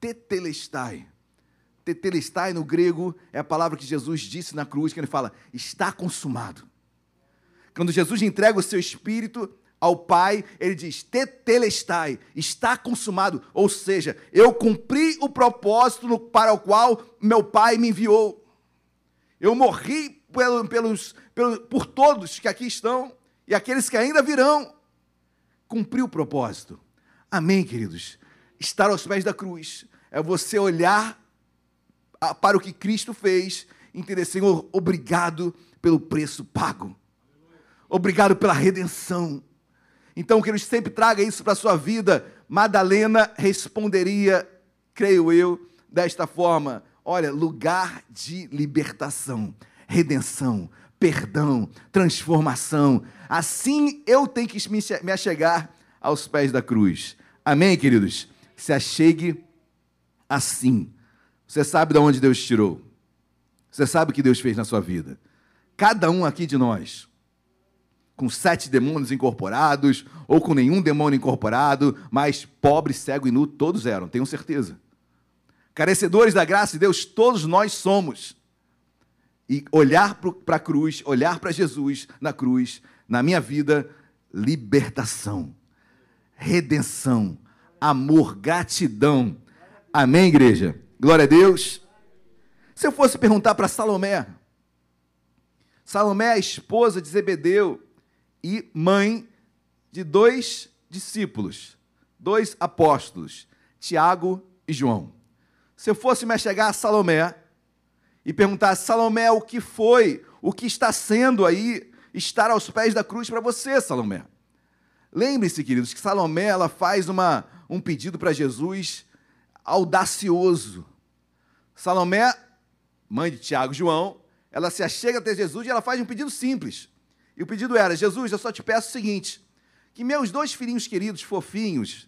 tetelestai. Tetelestai no grego é a palavra que Jesus disse na cruz, que ele fala, está consumado. Quando Jesus entrega o seu espírito, ao Pai, ele diz: Tetelestai, está consumado. Ou seja, eu cumpri o propósito para o qual meu Pai me enviou. Eu morri pelo, pelos, pelo, por todos que aqui estão e aqueles que ainda virão. Cumpriu o propósito. Amém, queridos? Estar aos pés da cruz é você olhar para o que Cristo fez entender, Senhor, obrigado pelo preço pago. Obrigado pela redenção. Então, que ele sempre traga isso para a sua vida. Madalena responderia, creio eu, desta forma: olha, lugar de libertação, redenção, perdão, transformação. Assim eu tenho que me achegar aos pés da cruz. Amém, queridos? Se achegue assim. Você sabe de onde Deus tirou. Você sabe o que Deus fez na sua vida. Cada um aqui de nós com sete demônios incorporados, ou com nenhum demônio incorporado, mas pobre, cego e nu, todos eram, tenho certeza. Carecedores da graça de Deus, todos nós somos. E olhar para a cruz, olhar para Jesus na cruz, na minha vida, libertação, redenção, amor, gratidão. Amém, igreja? Glória a Deus. Se eu fosse perguntar para Salomé, Salomé, a esposa de Zebedeu, e mãe de dois discípulos, dois apóstolos, Tiago e João. Se eu fosse me chegar a Salomé e perguntar, Salomé, o que foi, o que está sendo aí estar aos pés da cruz para você, Salomé? Lembre-se, queridos, que Salomé ela faz uma, um pedido para Jesus audacioso. Salomé, mãe de Tiago e João, ela se achega até Jesus e ela faz um pedido simples. E o pedido era: Jesus, eu só te peço o seguinte: que meus dois filhinhos queridos, fofinhos,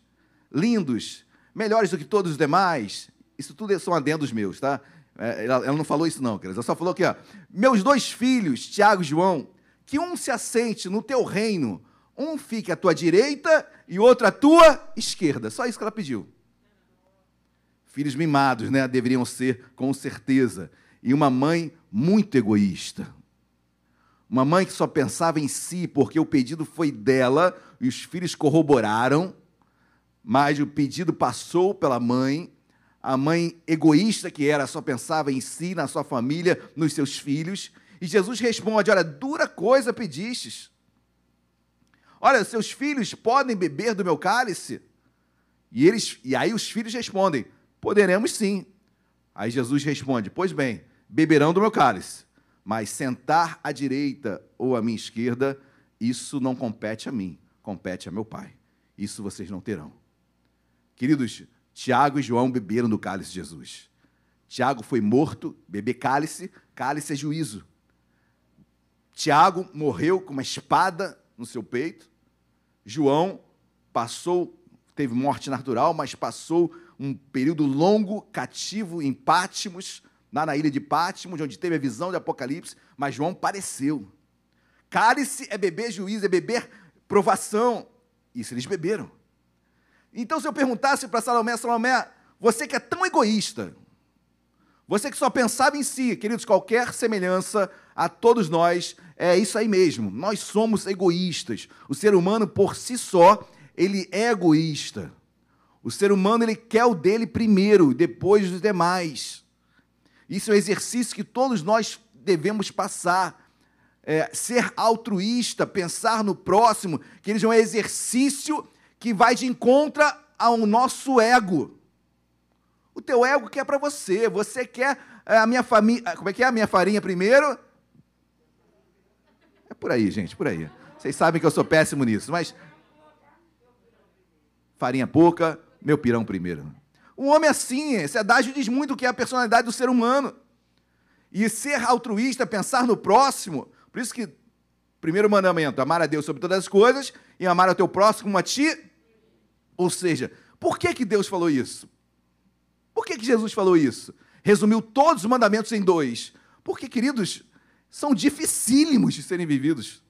lindos, melhores do que todos os demais, isso tudo são adendos meus, tá? É, ela não falou isso, não, queridos. Ela só falou aqui, ó. Meus dois filhos, Tiago e João, que um se assente no teu reino, um fique à tua direita e outro à tua esquerda. Só isso que ela pediu. Filhos mimados, né? Deveriam ser, com certeza. E uma mãe muito egoísta. Uma mãe que só pensava em si porque o pedido foi dela e os filhos corroboraram, mas o pedido passou pela mãe. A mãe egoísta que era só pensava em si, na sua família, nos seus filhos. E Jesus responde: Olha, dura coisa pedistes. Olha, seus filhos podem beber do meu cálice? E, eles, e aí os filhos respondem: Poderemos sim. Aí Jesus responde: Pois bem, beberão do meu cálice mas sentar à direita ou à minha esquerda, isso não compete a mim, compete a meu Pai. Isso vocês não terão. Queridos, Tiago e João beberam do cálice de Jesus. Tiago foi morto, beber cálice, cálice é juízo. Tiago morreu com uma espada no seu peito. João passou, teve morte natural, mas passou um período longo cativo em Pátimos, lá na ilha de Pátimos, onde teve a visão de Apocalipse, mas João pareceu. Cálice é beber juízo, é beber provação. Isso eles beberam. Então, se eu perguntasse para Salomé, Salomé, você que é tão egoísta, você que só pensava em si, queridos, qualquer semelhança a todos nós é isso aí mesmo. Nós somos egoístas. O ser humano por si só, ele é egoísta. O ser humano ele quer o dele primeiro, depois dos demais. Isso é um exercício que todos nós devemos passar. É, ser altruísta, pensar no próximo, que ele é um exercício que vai de encontro ao nosso ego. O teu ego quer para você, você quer é, a minha família. Como é que é a minha farinha primeiro? É por aí, gente, por aí. Vocês sabem que eu sou péssimo nisso, mas. Farinha pouca, meu pirão primeiro. Um homem assim, esse adágio diz muito o que é a personalidade do ser humano. E ser altruísta, pensar no próximo, por isso que, primeiro mandamento, amar a Deus sobre todas as coisas e amar ao teu próximo como a ti. Ou seja, por que, que Deus falou isso? Por que, que Jesus falou isso? Resumiu todos os mandamentos em dois. Porque, queridos, são dificílimos de serem vividos.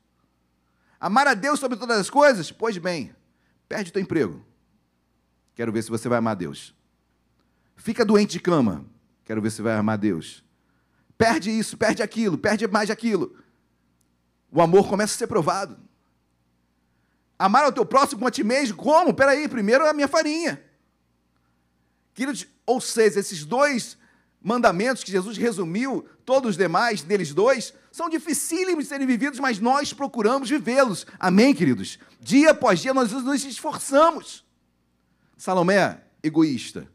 Amar a Deus sobre todas as coisas? Pois bem, perde o teu emprego. Quero ver se você vai amar Deus. Fica doente de cama. Quero ver se vai amar Deus. Perde isso, perde aquilo, perde mais aquilo. O amor começa a ser provado. Amar ao teu próximo como a ti mesmo, como? Peraí, primeiro é a minha farinha. Queridos, ou seja, esses dois mandamentos que Jesus resumiu, todos os demais, deles dois, são dificílimos de serem vividos, mas nós procuramos vivê-los. Amém, queridos? Dia após dia nós nos esforçamos. Salomé, egoísta.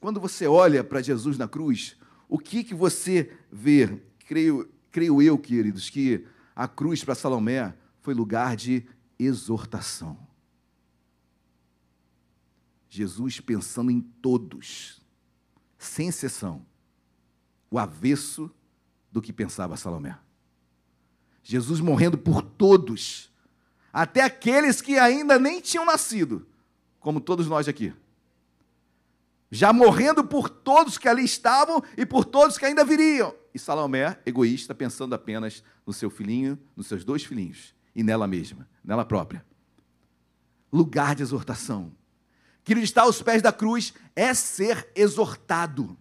Quando você olha para Jesus na cruz, o que, que você vê? Creio, creio eu, queridos, que a cruz para Salomé foi lugar de exortação. Jesus pensando em todos, sem exceção, o avesso do que pensava Salomé. Jesus morrendo por todos, até aqueles que ainda nem tinham nascido, como todos nós aqui. Já morrendo por todos que ali estavam e por todos que ainda viriam. E Salomé, egoísta, pensando apenas no seu filhinho, nos seus dois filhinhos, e nela mesma, nela própria. Lugar de exortação. Querido, estar aos pés da cruz é ser exortado.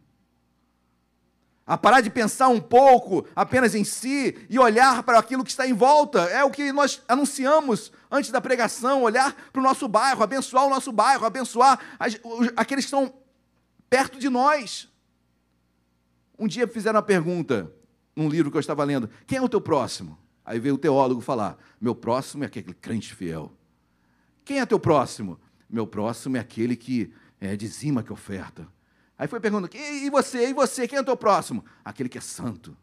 A parar de pensar um pouco apenas em si e olhar para aquilo que está em volta. É o que nós anunciamos antes da pregação: olhar para o nosso bairro, abençoar o nosso bairro, abençoar as, aqueles que estão perto de nós. Um dia fizeram uma pergunta num livro que eu estava lendo: quem é o teu próximo? Aí veio o teólogo falar: meu próximo é aquele crente fiel. Quem é teu próximo? Meu próximo é aquele que é, dizima que oferta. Aí foi perguntando, e você, e você, quem é teu próximo? Aquele que é santo.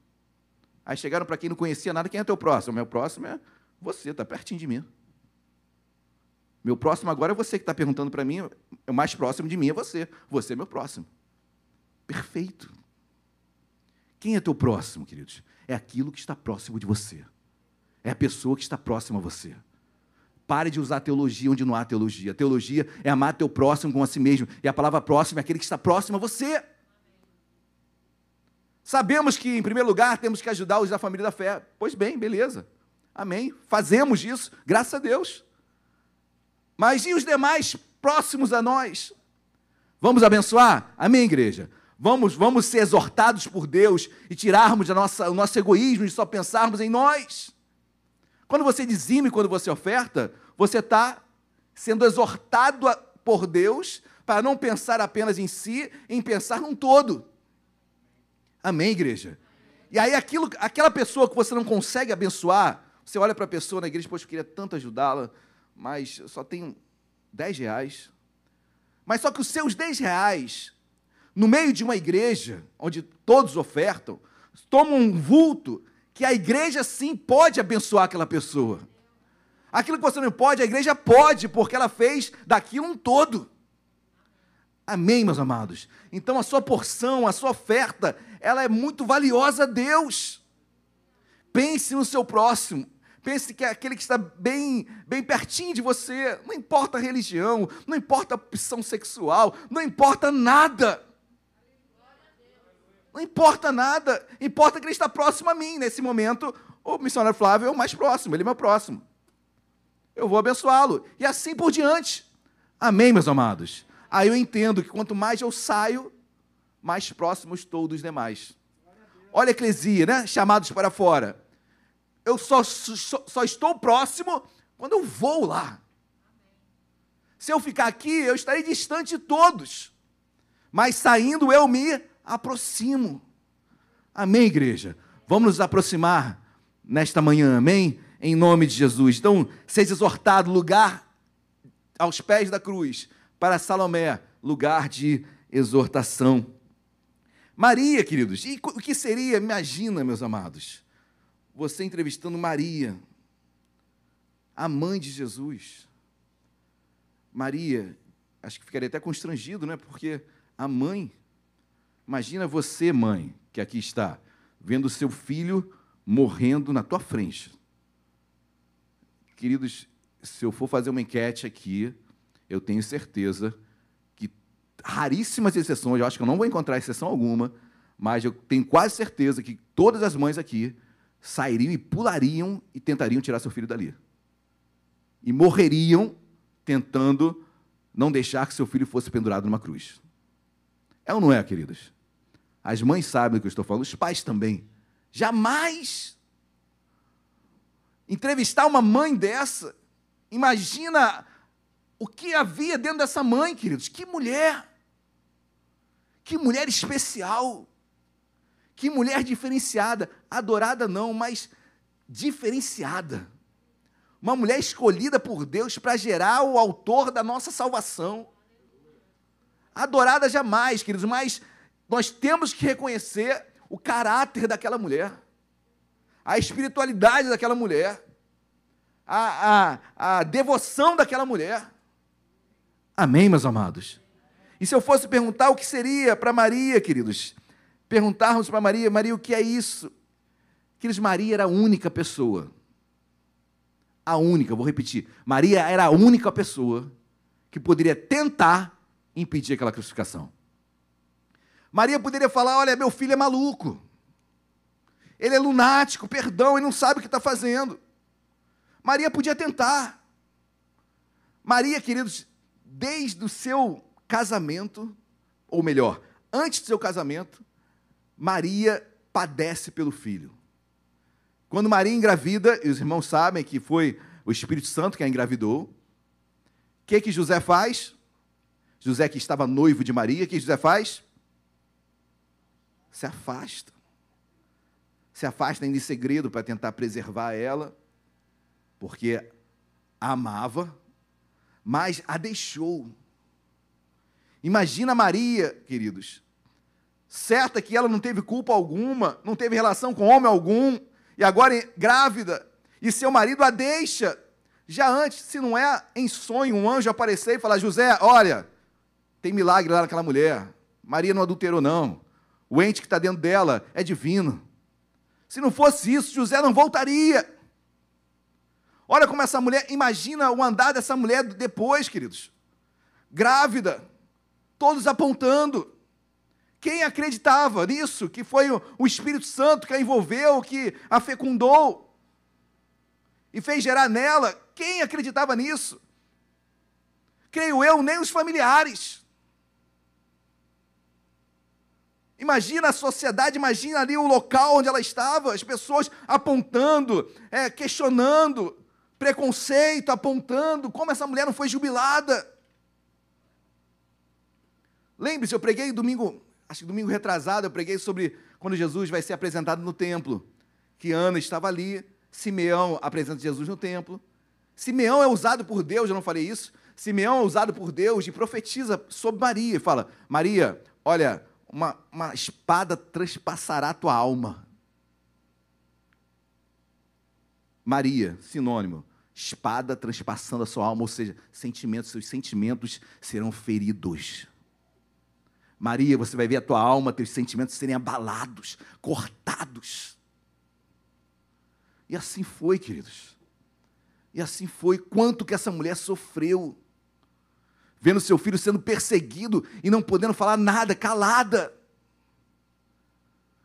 Aí chegaram para quem não conhecia nada, quem é teu próximo? Meu próximo é você, está pertinho de mim. Meu próximo agora é você que está perguntando para mim, o mais próximo de mim é você. Você é meu próximo. Perfeito. Quem é teu próximo, queridos? É aquilo que está próximo de você. É a pessoa que está próxima a você. Pare de usar teologia onde não há teologia. Teologia é amar teu próximo como a si mesmo. E a palavra próximo é aquele que está próximo a você. Sabemos que, em primeiro lugar, temos que ajudar os da família da fé. Pois bem, beleza. Amém. Fazemos isso, graças a Deus. Mas e os demais próximos a nós? Vamos abençoar? Amém, igreja? Vamos, vamos ser exortados por Deus e tirarmos a nossa, o nosso egoísmo e só pensarmos em nós. Quando você dizime, quando você oferta, você está sendo exortado por Deus para não pensar apenas em si, em pensar num todo. Amém, igreja? E aí, aquilo, aquela pessoa que você não consegue abençoar, você olha para a pessoa na igreja, poxa, eu queria tanto ajudá-la, mas eu só tenho 10 reais. Mas só que os seus 10 reais, no meio de uma igreja, onde todos ofertam, tomam um vulto que a igreja sim pode abençoar aquela pessoa. Aquilo que você não pode, a igreja pode, porque ela fez daquilo um todo. Amém, meus amados? Então a sua porção, a sua oferta, ela é muito valiosa a Deus. Pense no seu próximo. Pense que é aquele que está bem, bem pertinho de você. Não importa a religião, não importa a opção sexual, não importa nada. Não importa nada, importa que ele está próximo a mim. Nesse momento, o missionário Flávio é o mais próximo, ele é meu próximo. Eu vou abençoá-lo. E assim por diante. Amém, meus amados? Aí eu entendo que quanto mais eu saio, mais próximo estou dos demais. Olha a eclesia, né? Chamados para fora. Eu só, só, só estou próximo quando eu vou lá. Se eu ficar aqui, eu estarei distante de todos. Mas saindo, eu me aproximo. Amém, igreja? Vamos nos aproximar nesta manhã, amém? Em nome de Jesus. Então, seja exortado, lugar aos pés da cruz, para Salomé, lugar de exortação. Maria, queridos, e o que seria, imagina, meus amados, você entrevistando Maria, a mãe de Jesus. Maria, acho que ficaria até constrangido, né? Porque a mãe Imagina você, mãe, que aqui está, vendo seu filho morrendo na tua frente. Queridos, se eu for fazer uma enquete aqui, eu tenho certeza que raríssimas exceções, eu acho que eu não vou encontrar exceção alguma, mas eu tenho quase certeza que todas as mães aqui sairiam e pulariam e tentariam tirar seu filho dali. E morreriam tentando não deixar que seu filho fosse pendurado numa cruz. É ou não é, queridos? As mães sabem do que eu estou falando, os pais também. Jamais entrevistar uma mãe dessa. Imagina o que havia dentro dessa mãe, queridos. Que mulher! Que mulher especial! Que mulher diferenciada. Adorada não, mas diferenciada. Uma mulher escolhida por Deus para gerar o autor da nossa salvação. Adorada jamais, queridos, mas nós temos que reconhecer o caráter daquela mulher, a espiritualidade daquela mulher, a, a, a devoção daquela mulher. Amém, meus amados? E se eu fosse perguntar o que seria para Maria, queridos, perguntarmos para Maria, Maria, o que é isso? Queridos, Maria era a única pessoa, a única, vou repetir, Maria era a única pessoa que poderia tentar impedir aquela crucificação. Maria poderia falar: olha, meu filho é maluco, ele é lunático, perdão, ele não sabe o que está fazendo. Maria podia tentar. Maria, queridos, desde o seu casamento, ou melhor, antes do seu casamento, Maria padece pelo filho. Quando Maria engravida, e os irmãos sabem que foi o Espírito Santo que a engravidou, o que, que José faz? José, que estava noivo de Maria, o que José faz? Se afasta. Se afasta em segredo para tentar preservar ela, porque a amava, mas a deixou. Imagina Maria, queridos, certa que ela não teve culpa alguma, não teve relação com homem algum, e agora grávida, e seu marido a deixa. Já antes, se não é em sonho um anjo aparecer e falar: José, olha, tem milagre lá naquela mulher. Maria não adulterou, não. O ente que está dentro dela é divino. Se não fosse isso, José não voltaria. Olha como essa mulher, imagina o andar dessa mulher depois, queridos. Grávida, todos apontando. Quem acreditava nisso? Que foi o Espírito Santo que a envolveu, que a fecundou e fez gerar nela. Quem acreditava nisso? Creio eu, nem os familiares. Imagina a sociedade, imagina ali o local onde ela estava, as pessoas apontando, é, questionando, preconceito, apontando, como essa mulher não foi jubilada. Lembre-se, eu preguei domingo, acho que domingo retrasado, eu preguei sobre quando Jesus vai ser apresentado no templo. Que Ana estava ali, Simeão apresenta Jesus no templo. Simeão é usado por Deus, eu não falei isso. Simeão é usado por Deus e profetiza sobre Maria. Fala: Maria, olha, uma, uma espada transpassará a tua alma. Maria, sinônimo, espada transpassando a sua alma, ou seja, sentimentos, seus sentimentos serão feridos. Maria, você vai ver a tua alma, teus sentimentos serem abalados, cortados. E assim foi, queridos. E assim foi. Quanto que essa mulher sofreu, vendo seu filho sendo perseguido e não podendo falar nada, calada.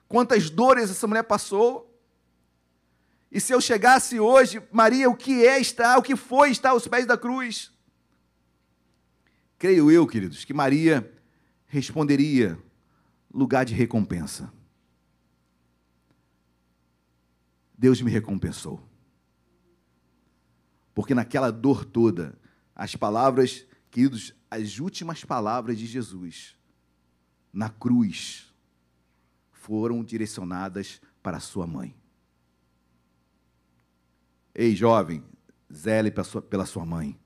Quantas dores essa mulher passou. E se eu chegasse hoje, Maria, o que é estar, o que foi estar aos pés da cruz? Creio eu, queridos, que Maria responderia lugar de recompensa. Deus me recompensou. Porque naquela dor toda, as palavras, queridos, as últimas palavras de Jesus na cruz foram direcionadas para sua mãe. Ei, jovem, zele pela sua mãe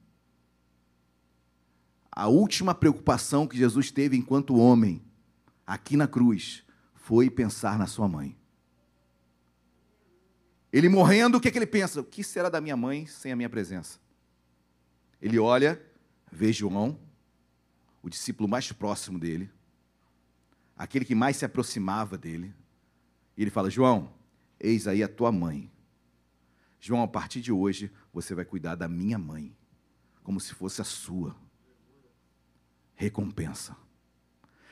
a última preocupação que Jesus teve enquanto homem, aqui na cruz, foi pensar na sua mãe. Ele morrendo, o que, é que ele pensa? O que será da minha mãe sem a minha presença? Ele olha, vê João, o discípulo mais próximo dele, aquele que mais se aproximava dele, e ele fala: João, eis aí a tua mãe. João, a partir de hoje, você vai cuidar da minha mãe, como se fosse a sua recompensa.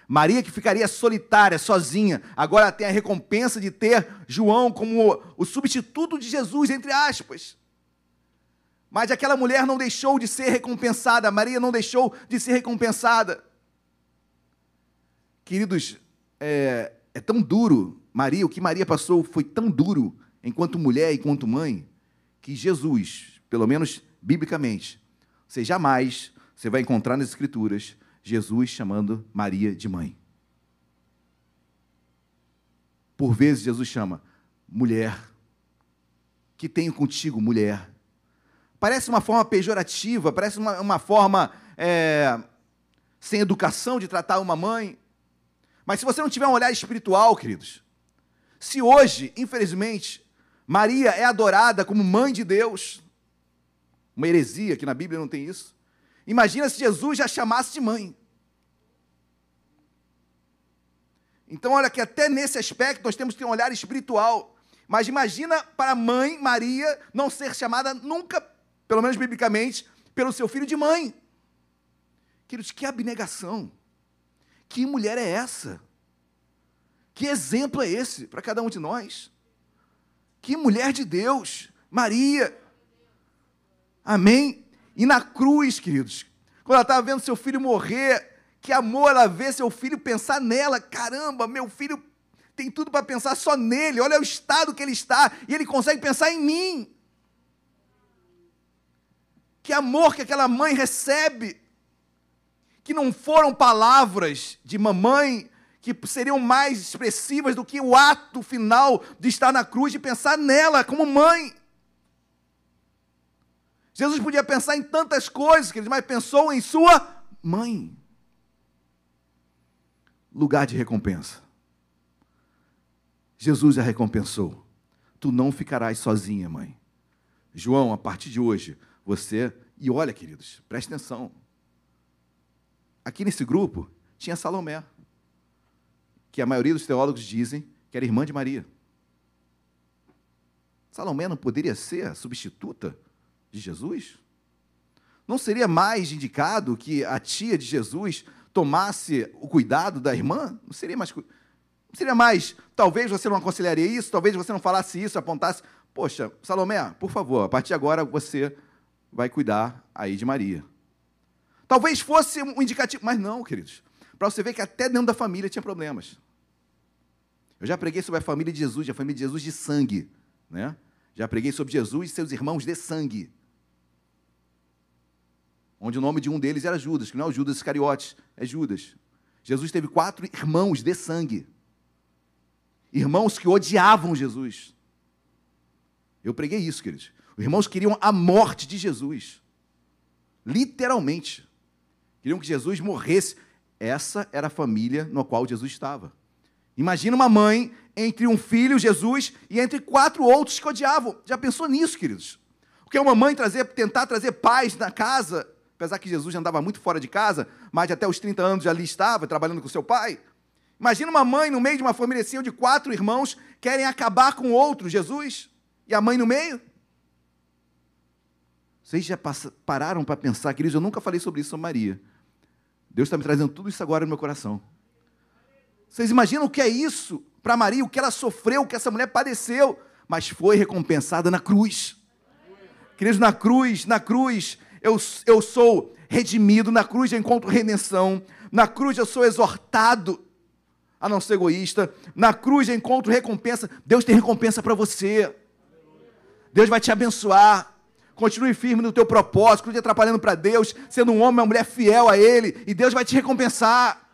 Maria, que ficaria solitária, sozinha, agora tem a recompensa de ter João como o substituto de Jesus, entre aspas. Mas aquela mulher não deixou de ser recompensada, Maria não deixou de ser recompensada. Queridos, é, é tão duro, Maria, o que Maria passou foi tão duro, enquanto mulher e enquanto mãe, que Jesus, pelo menos biblicamente, você jamais você vai encontrar nas Escrituras Jesus chamando Maria de mãe. Por vezes Jesus chama mulher. Que tenho contigo, mulher. Parece uma forma pejorativa, parece uma, uma forma é, sem educação de tratar uma mãe. Mas se você não tiver um olhar espiritual, queridos, se hoje, infelizmente, Maria é adorada como mãe de Deus, uma heresia que na Bíblia não tem isso, imagina se Jesus já chamasse de mãe. Então, olha que até nesse aspecto nós temos que ter um olhar espiritual. Mas imagina para a mãe Maria não ser chamada nunca, pelo menos biblicamente, pelo seu filho de mãe. Queridos, que abnegação. Que mulher é essa? Que exemplo é esse para cada um de nós? Que mulher de Deus, Maria. Amém? E na cruz, queridos, quando ela estava vendo seu filho morrer, que amor ela vê seu filho pensar nela. Caramba, meu filho tem tudo para pensar só nele. Olha o estado que ele está e ele consegue pensar em mim. Que amor que aquela mãe recebe. Que não foram palavras de mamãe que seriam mais expressivas do que o ato final de estar na cruz e pensar nela como mãe. Jesus podia pensar em tantas coisas, mas pensou em sua mãe lugar de recompensa. Jesus a recompensou. Tu não ficarás sozinha, mãe. João, a partir de hoje, você. E olha, queridos, preste atenção. Aqui nesse grupo tinha Salomé, que a maioria dos teólogos dizem que era irmã de Maria. Salomé não poderia ser a substituta de Jesus? Não seria mais indicado que a tia de Jesus tomasse o cuidado da irmã, não seria mais. Não seria mais. Talvez você não aconselharia isso, talvez você não falasse isso, apontasse. Poxa, Salomé, por favor, a partir de agora você vai cuidar aí de Maria. Talvez fosse um indicativo, mas não, queridos. Para você ver que até dentro da família tinha problemas. Eu já preguei sobre a família de Jesus, a família de Jesus de sangue, né? Já preguei sobre Jesus e seus irmãos de sangue onde o nome de um deles era Judas, que não é o Judas Iscariotes, é Judas. Jesus teve quatro irmãos de sangue. Irmãos que odiavam Jesus. Eu preguei isso, queridos. Os irmãos queriam a morte de Jesus. Literalmente. Queriam que Jesus morresse. Essa era a família na qual Jesus estava. Imagina uma mãe entre um filho, Jesus, e entre quatro outros que odiavam. Já pensou nisso, queridos? O que é uma mãe trazer, tentar trazer paz na casa apesar que Jesus já andava muito fora de casa, mas até os 30 anos já ali estava, trabalhando com seu pai. Imagina uma mãe no meio de uma família assim, onde quatro irmãos querem acabar com outro, Jesus, e a mãe no meio. Vocês já pararam para pensar, queridos, eu nunca falei sobre isso sobre Maria. Deus está me trazendo tudo isso agora no meu coração. Vocês imaginam o que é isso para Maria, o que ela sofreu, o que essa mulher padeceu, mas foi recompensada na cruz. Queridos, na cruz, na cruz, eu, eu sou redimido, na cruz eu encontro redenção, na cruz eu sou exortado a não ser egoísta, na cruz eu encontro recompensa. Deus tem recompensa para você. Deus vai te abençoar. Continue firme no teu propósito, continue atrapalhando para Deus, sendo um homem, uma mulher fiel a Ele, e Deus vai te recompensar.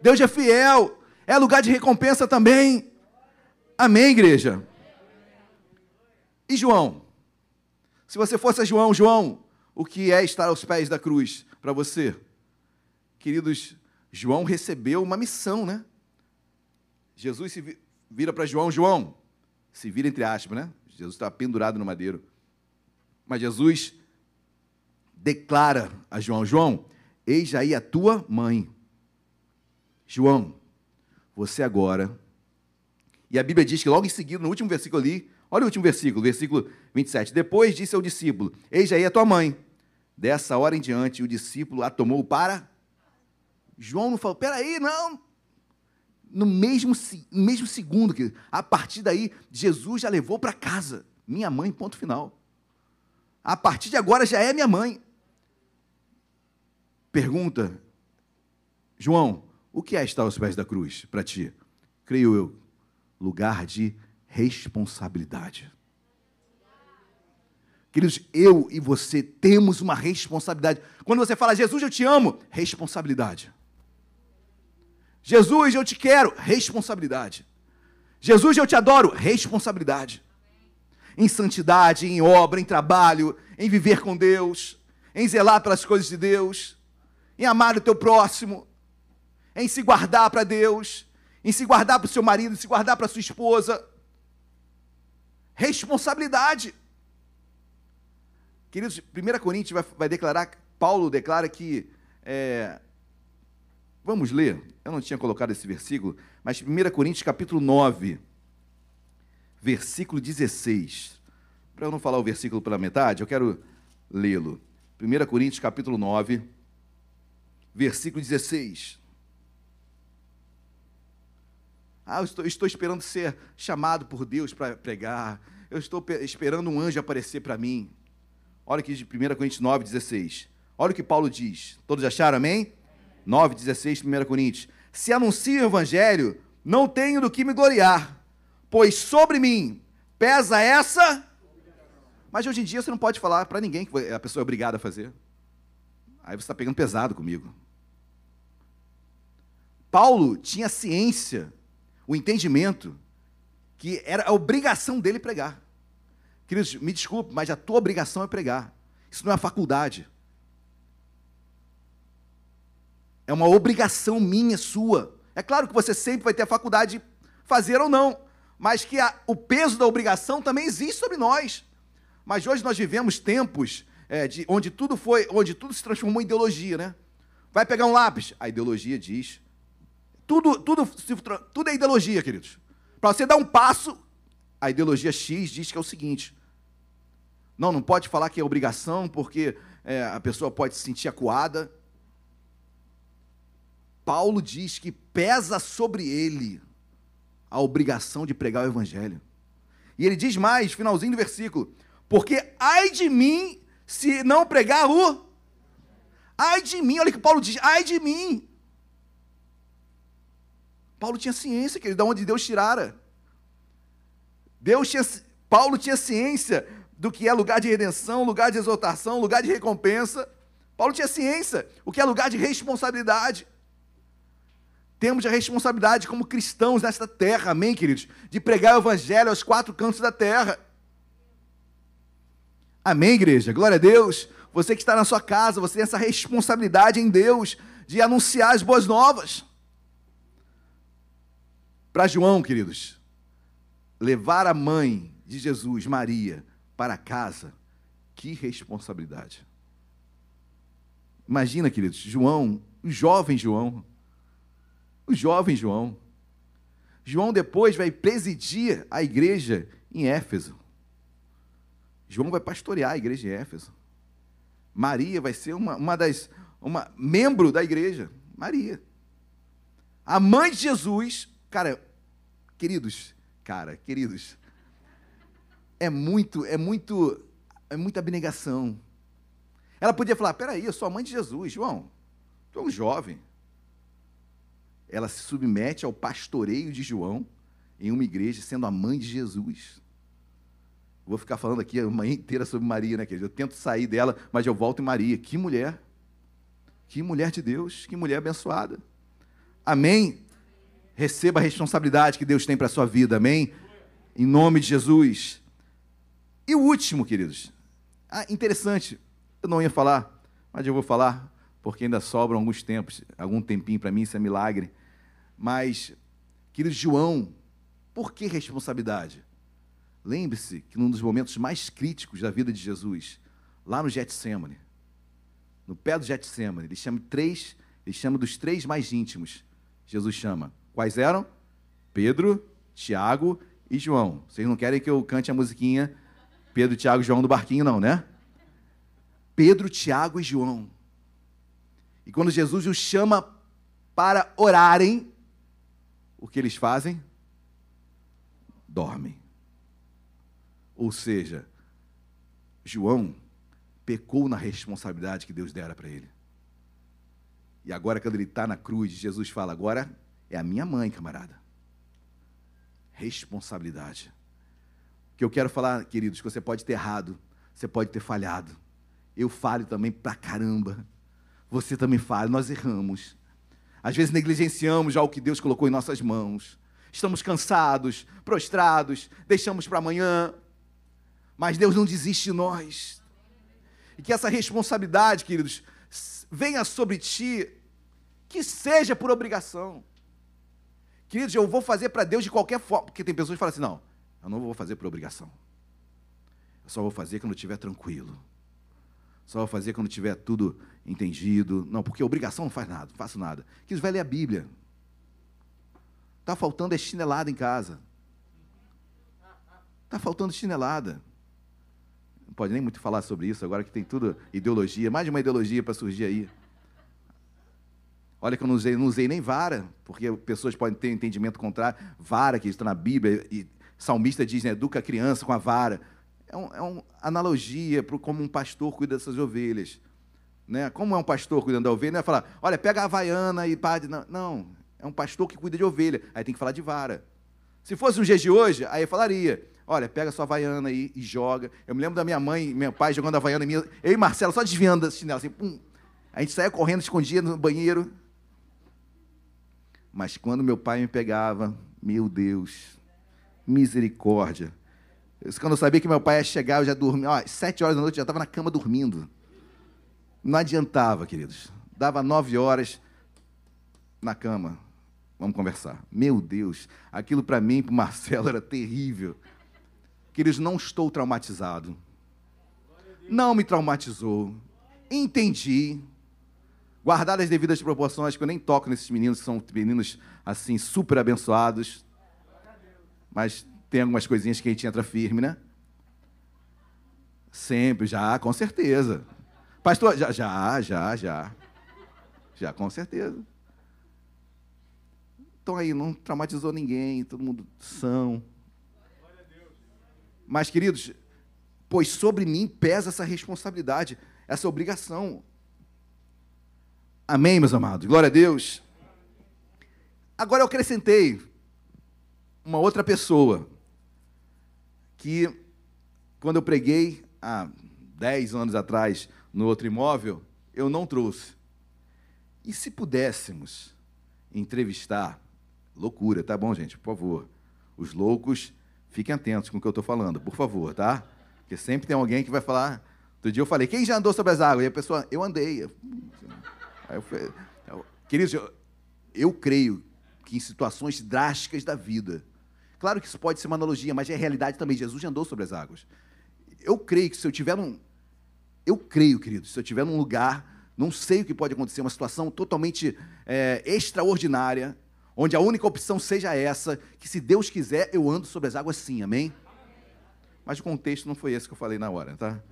Deus é fiel, é lugar de recompensa também. Amém, igreja? E João? Se você fosse João, João, o que é estar aos pés da cruz para você? Queridos, João recebeu uma missão, né? Jesus se vira para João, João, se vira entre aspas, né? Jesus está pendurado no madeiro. Mas Jesus declara a João: João, eis aí a tua mãe. João, você agora. E a Bíblia diz que logo em seguida, no último versículo ali, olha o último versículo, versículo 27. Depois disse ao discípulo: Eis aí a tua mãe. Dessa hora em diante, o discípulo a tomou para. João não falou, peraí, não. No mesmo, no mesmo segundo, a partir daí, Jesus já levou para casa. Minha mãe, ponto final. A partir de agora já é minha mãe. Pergunta, João, o que é estar aos pés da cruz para ti? Creio eu, lugar de responsabilidade. Queridos, eu e você temos uma responsabilidade. Quando você fala, Jesus, eu te amo, responsabilidade. Jesus, eu te quero, responsabilidade. Jesus, eu te adoro. Responsabilidade. Em santidade, em obra, em trabalho, em viver com Deus, em zelar pelas coisas de Deus, em amar o teu próximo, em se guardar para Deus, em se guardar para o seu marido, em se guardar para a sua esposa. Responsabilidade. Queridos, 1 Coríntios vai, vai declarar, Paulo declara que. É, vamos ler, eu não tinha colocado esse versículo, mas 1 Coríntios capítulo 9, versículo 16. Para eu não falar o versículo pela metade, eu quero lê-lo. 1 Coríntios capítulo 9, versículo 16. Ah, eu estou, estou esperando ser chamado por Deus para pregar. Eu estou esperando um anjo aparecer para mim. Olha aqui de 1 Coríntios 9, 16. Olha o que Paulo diz. Todos acharam, amém? 9, 16, 1 Coríntios. Se anuncio o evangelho, não tenho do que me gloriar, pois sobre mim pesa essa. Mas hoje em dia você não pode falar para ninguém que a pessoa é obrigada a fazer. Aí você está pegando pesado comigo. Paulo tinha ciência o entendimento que era a obrigação dele pregar. Queridos, me desculpe, mas a tua obrigação é pregar. Isso não é faculdade. É uma obrigação minha, sua. É claro que você sempre vai ter a faculdade de fazer ou não, mas que a, o peso da obrigação também existe sobre nós. Mas hoje nós vivemos tempos é, de, onde tudo foi, onde tudo se transformou em ideologia, né? Vai pegar um lápis, a ideologia diz tudo, tudo, tudo é ideologia, queridos. Para você dar um passo, a ideologia X diz que é o seguinte: não, não pode falar que é obrigação, porque é, a pessoa pode se sentir acuada. Paulo diz que pesa sobre ele a obrigação de pregar o evangelho. E ele diz mais, finalzinho do versículo: porque ai de mim se não pregar o. Ai de mim, olha que Paulo diz: ai de mim Paulo tinha ciência, querido, de onde Deus tirara. Deus tinha, Paulo tinha ciência do que é lugar de redenção, lugar de exaltação, lugar de recompensa. Paulo tinha ciência, o que é lugar de responsabilidade. Temos a responsabilidade como cristãos nesta terra, amém, queridos? De pregar o evangelho aos quatro cantos da terra. Amém, igreja? Glória a Deus. Você que está na sua casa, você tem essa responsabilidade em Deus de anunciar as boas novas. Para João, queridos, levar a mãe de Jesus, Maria, para casa, que responsabilidade. Imagina, queridos, João, o jovem João, o jovem João. João depois vai presidir a igreja em Éfeso. João vai pastorear a igreja em Éfeso. Maria vai ser uma, uma das uma membro da igreja. Maria. A mãe de Jesus Cara, queridos, cara, queridos, é muito, é muito, é muita abnegação. Ela podia falar: peraí, eu sou a mãe de Jesus, João, tu é um jovem. Ela se submete ao pastoreio de João em uma igreja, sendo a mãe de Jesus. Vou ficar falando aqui a manhã inteira sobre Maria, né? Eu tento sair dela, mas eu volto em Maria. Que mulher! Que mulher de Deus, que mulher abençoada. Amém? Receba a responsabilidade que Deus tem para a sua vida, amém? Em nome de Jesus. E o último, queridos. Ah, interessante. Eu não ia falar, mas eu vou falar, porque ainda sobram alguns tempos, algum tempinho para mim, isso é milagre. Mas, querido João, por que responsabilidade? Lembre-se que num dos momentos mais críticos da vida de Jesus, lá no Getsemane, no pé do Getsemane, ele chama três, ele chama dos três mais íntimos. Jesus chama Quais eram? Pedro, Tiago e João. Vocês não querem que eu cante a musiquinha Pedro, Tiago e João do barquinho, não, né? Pedro, Tiago e João. E quando Jesus os chama para orarem, o que eles fazem? Dormem. Ou seja, João pecou na responsabilidade que Deus dera para ele. E agora, quando ele está na cruz, Jesus fala: agora é a minha mãe, camarada. Responsabilidade. O que eu quero falar, queridos, que você pode ter errado, você pode ter falhado. Eu falho também pra caramba. Você também falha, nós erramos. Às vezes negligenciamos já o que Deus colocou em nossas mãos. estamos cansados, prostrados, deixamos para amanhã. Mas Deus não desiste de nós. E que essa responsabilidade, queridos, venha sobre ti, que seja por obrigação. Queridos, eu vou fazer para Deus de qualquer forma. Porque tem pessoas que falam assim: não, eu não vou fazer por obrigação. Eu só vou fazer quando estiver tranquilo. Só vou fazer quando tiver tudo entendido. Não, porque obrigação não faz nada, não faço nada. Que vai ler a Bíblia. Está faltando é chinelada em casa. Está faltando chinelada. Não pode nem muito falar sobre isso, agora que tem tudo ideologia, mais de uma ideologia para surgir aí. Olha que eu não usei, não usei nem vara, porque pessoas podem ter um entendimento contrário. Vara, que está na Bíblia, e salmista diz, né, educa a criança com a vara é, é uma analogia para como um pastor cuida dessas ovelhas. Né? Como é um pastor cuidando da ovelha, não é falar, olha, pega a havaiana e pá. Não, não, é um pastor que cuida de ovelha. Aí tem que falar de vara. Se fosse os dias de hoje, aí eu falaria, olha, pega a sua havaiana aí e joga. Eu me lembro da minha mãe e meu pai jogando a havaiana em mim, eu e Marcelo só desviando da chinela, assim, pum. A gente saía correndo, escondia no banheiro. Mas quando meu pai me pegava, meu Deus, misericórdia. Quando eu sabia que meu pai ia chegar, eu já dormia. Ó, sete horas da noite eu já estava na cama dormindo. Não adiantava, queridos. Dava nove horas na cama. Vamos conversar. Meu Deus, aquilo para mim, para o Marcelo, era terrível. Queridos, não estou traumatizado. Não me traumatizou. Entendi. Guardar as devidas proporções, que eu nem toco nesses meninos, que são meninos, assim, super abençoados. Mas tem algumas coisinhas que a gente entra firme, né? Sempre, já, com certeza. Pastor, já, já, já, já. Já, com certeza. Então aí, não traumatizou ninguém, todo mundo são. Mas, queridos, pois sobre mim pesa essa responsabilidade, essa obrigação. Amém, meus amados? Glória a Deus. Agora eu acrescentei uma outra pessoa que quando eu preguei há 10 anos atrás no outro imóvel, eu não trouxe. E se pudéssemos entrevistar, loucura, tá bom, gente? Por favor. Os loucos, fiquem atentos com o que eu estou falando, por favor, tá? Porque sempre tem alguém que vai falar. Outro dia eu falei, quem já andou sobre as águas? E a pessoa, eu andei. Aí eu falei, queridos, eu, eu creio que em situações drásticas da vida, Claro que isso pode ser uma analogia, mas é realidade também. Jesus andou sobre as águas. Eu creio que se eu tiver num. Eu creio, queridos, se eu tiver num lugar, não sei o que pode acontecer, uma situação totalmente é, extraordinária, onde a única opção seja essa, que se Deus quiser, eu ando sobre as águas sim, amém? Mas o contexto não foi esse que eu falei na hora, tá?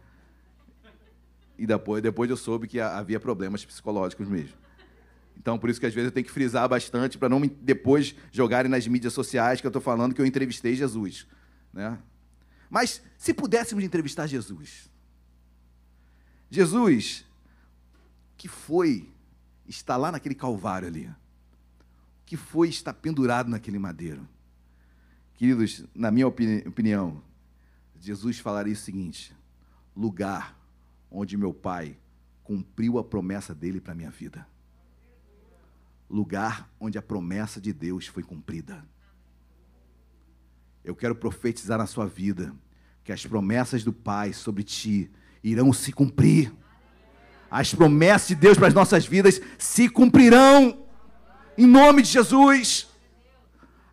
E depois, depois eu soube que havia problemas psicológicos mesmo. Então, por isso que às vezes eu tenho que frisar bastante para não me depois jogarem nas mídias sociais que eu estou falando que eu entrevistei Jesus. Né? Mas se pudéssemos entrevistar Jesus, Jesus, que foi estar lá naquele calvário ali, que foi estar pendurado naquele madeiro. Queridos, na minha opini opinião, Jesus falaria o seguinte: lugar onde meu pai cumpriu a promessa dele para a minha vida lugar onde a promessa de Deus foi cumprida. Eu quero profetizar na sua vida que as promessas do Pai sobre ti irão se cumprir. As promessas de Deus para as nossas vidas se cumprirão. Em nome de Jesus.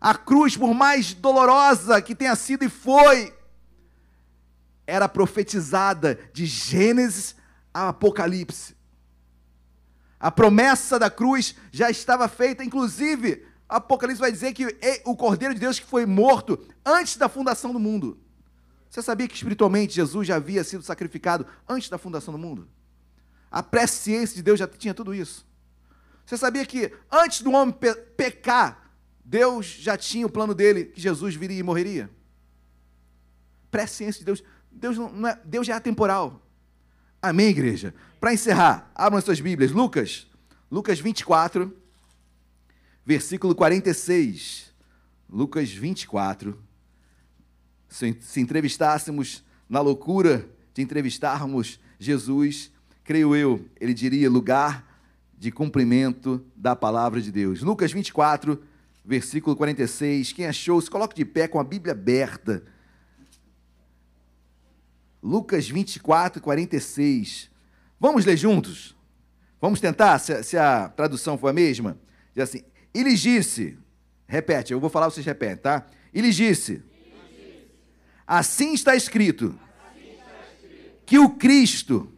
A cruz, por mais dolorosa que tenha sido e foi, era profetizada de Gênesis a Apocalipse. A promessa da cruz já estava feita, inclusive, Apocalipse vai dizer que o Cordeiro de Deus que foi morto antes da fundação do mundo. Você sabia que espiritualmente Jesus já havia sido sacrificado antes da fundação do mundo? A presciência de Deus já tinha tudo isso. Você sabia que antes do homem pe pecar, Deus já tinha o plano dele que Jesus viria e morreria? Presciência de Deus. Deus, não é, Deus já é atemporal. Amém, igreja? Para encerrar, abram as suas Bíblias. Lucas, Lucas 24, versículo 46. Lucas 24. Se, se entrevistássemos na loucura de entrevistarmos Jesus, creio eu, ele diria lugar de cumprimento da palavra de Deus. Lucas 24, versículo 46. Quem achou, se coloque de pé com a Bíblia aberta. Lucas 24, 46. Vamos ler juntos? Vamos tentar, se, se a tradução for a mesma? Diz assim: E lhes disse, repete, eu vou falar, vocês repetem, tá? E lhes disse: Assim está escrito que o Cristo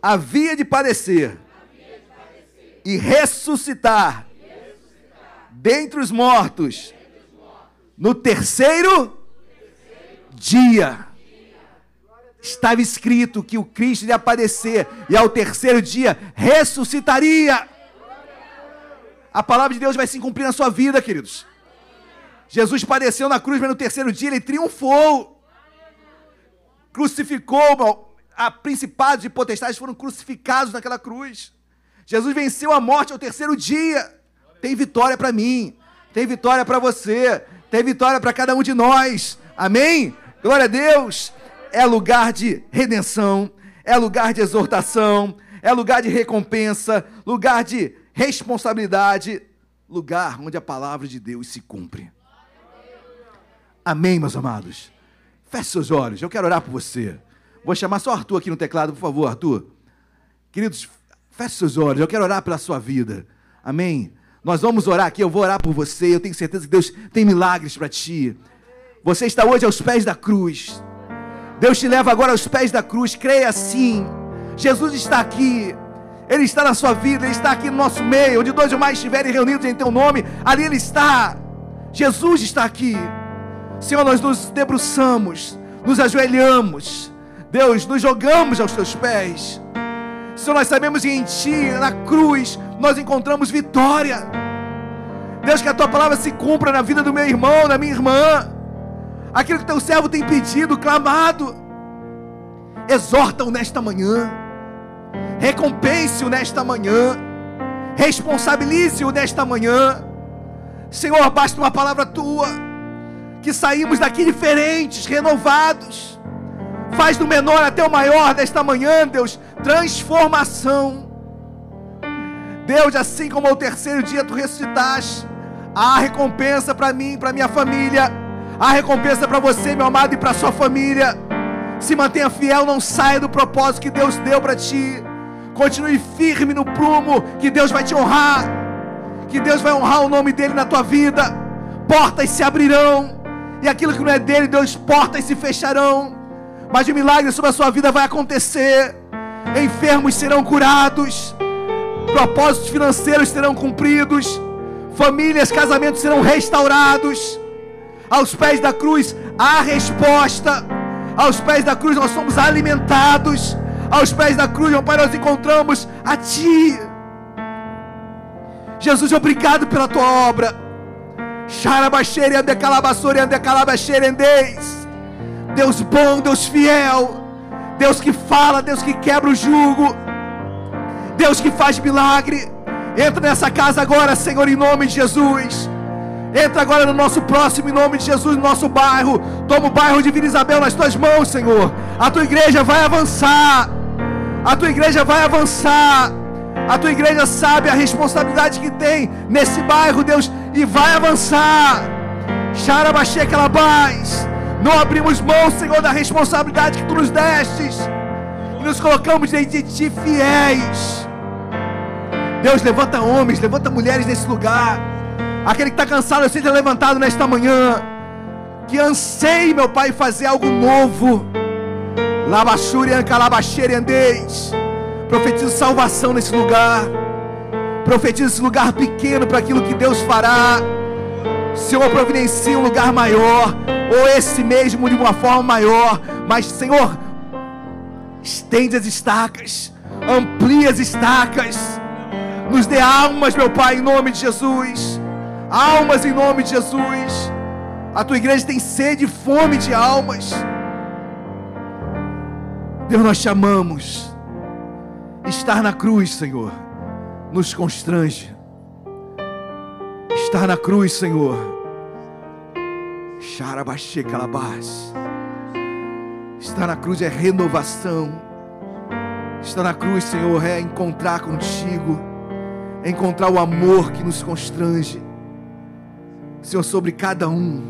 havia de padecer e ressuscitar dentre os mortos no terceiro dia. Estava escrito que o Cristo ia aparecer e ao terceiro dia ressuscitaria. A palavra de Deus vai se cumprir na sua vida, queridos. Jesus padeceu na cruz, mas no terceiro dia ele triunfou. Crucificou, a principados e potestades foram crucificados naquela cruz. Jesus venceu a morte ao terceiro dia. Tem vitória para mim, tem vitória para você, tem vitória para cada um de nós. Amém? Glória a Deus. É lugar de redenção, é lugar de exortação, é lugar de recompensa, lugar de responsabilidade, lugar onde a palavra de Deus se cumpre. Amém, meus amados? Feche seus olhos, eu quero orar por você. Vou chamar só Arthur aqui no teclado, por favor, Arthur. Queridos, feche seus olhos, eu quero orar pela sua vida. Amém? Nós vamos orar aqui, eu vou orar por você. Eu tenho certeza que Deus tem milagres para ti. Você está hoje aos pés da cruz. Deus te leva agora aos pés da cruz. Creia assim. Jesus está aqui. Ele está na sua vida, Ele está aqui no nosso meio. Onde dois ou mais estiverem reunidos em Teu nome, ali Ele está. Jesus está aqui. Senhor, nós nos debruçamos, nos ajoelhamos. Deus, nos jogamos aos Teus pés. Senhor, nós sabemos que em Ti, na cruz, nós encontramos vitória. Deus, que a Tua palavra se cumpra na vida do meu irmão, da minha irmã. Aquilo que Teu servo tem pedido, clamado. Exorta-o nesta manhã. Recompense-o nesta manhã. Responsabilize-o nesta manhã. Senhor, basta uma palavra Tua. Que saímos daqui diferentes, renovados. Faz do menor até o maior desta manhã, Deus, transformação. Deus, assim como ao terceiro dia tu ressuscitaste, há recompensa para mim, para minha família, há recompensa para você, meu amado, e para sua família. Se mantenha fiel, não saia do propósito que Deus deu para ti. Continue firme no prumo, que Deus vai te honrar. Que Deus vai honrar o nome dele na tua vida. Portas se abrirão, e aquilo que não é dele, Deus, portas se fecharão. Mas o milagre sobre a sua vida vai acontecer. Enfermos serão curados, propósitos financeiros serão cumpridos, famílias, casamentos serão restaurados. Aos pés da cruz há resposta. Aos pés da cruz nós somos alimentados. Aos pés da cruz, meu Pai, nós encontramos a Ti. Jesus, obrigado pela Tua obra. Deus bom, Deus fiel. Deus que fala, Deus que quebra o jugo. Deus que faz milagre. Entra nessa casa agora, Senhor, em nome de Jesus. Entra agora no nosso próximo, em nome de Jesus, no nosso bairro. Toma o bairro de Vila Isabel nas tuas mãos, Senhor. A tua igreja vai avançar. A tua igreja vai avançar. A tua igreja sabe a responsabilidade que tem nesse bairro, Deus, e vai avançar. Xarabaxê Calabás. Não abrimos mão, Senhor, da responsabilidade que tu nos destes. E nos colocamos diante de ti fiéis. Deus, levanta homens, levanta mulheres nesse lugar. Aquele que está cansado seja levantado nesta manhã. Que anseie, meu Pai, fazer algo novo. Labachurian calabaxerendeis. Profetizo salvação nesse lugar. Profetizo esse lugar pequeno para aquilo que Deus fará. Senhor, providencia um lugar maior. Ou esse mesmo de uma forma maior. Mas, Senhor, estende as estacas. Amplia as estacas. Nos dê almas, meu Pai, em nome de Jesus. Almas em nome de Jesus. A tua igreja tem sede e fome de almas. Deus, nós te amamos. Estar na cruz, Senhor, nos constrange. Estar na cruz, Senhor. Xarabaxê calabás. Estar na cruz é renovação. Estar na cruz, Senhor, é encontrar contigo. É encontrar o amor que nos constrange. Senhor, sobre cada um,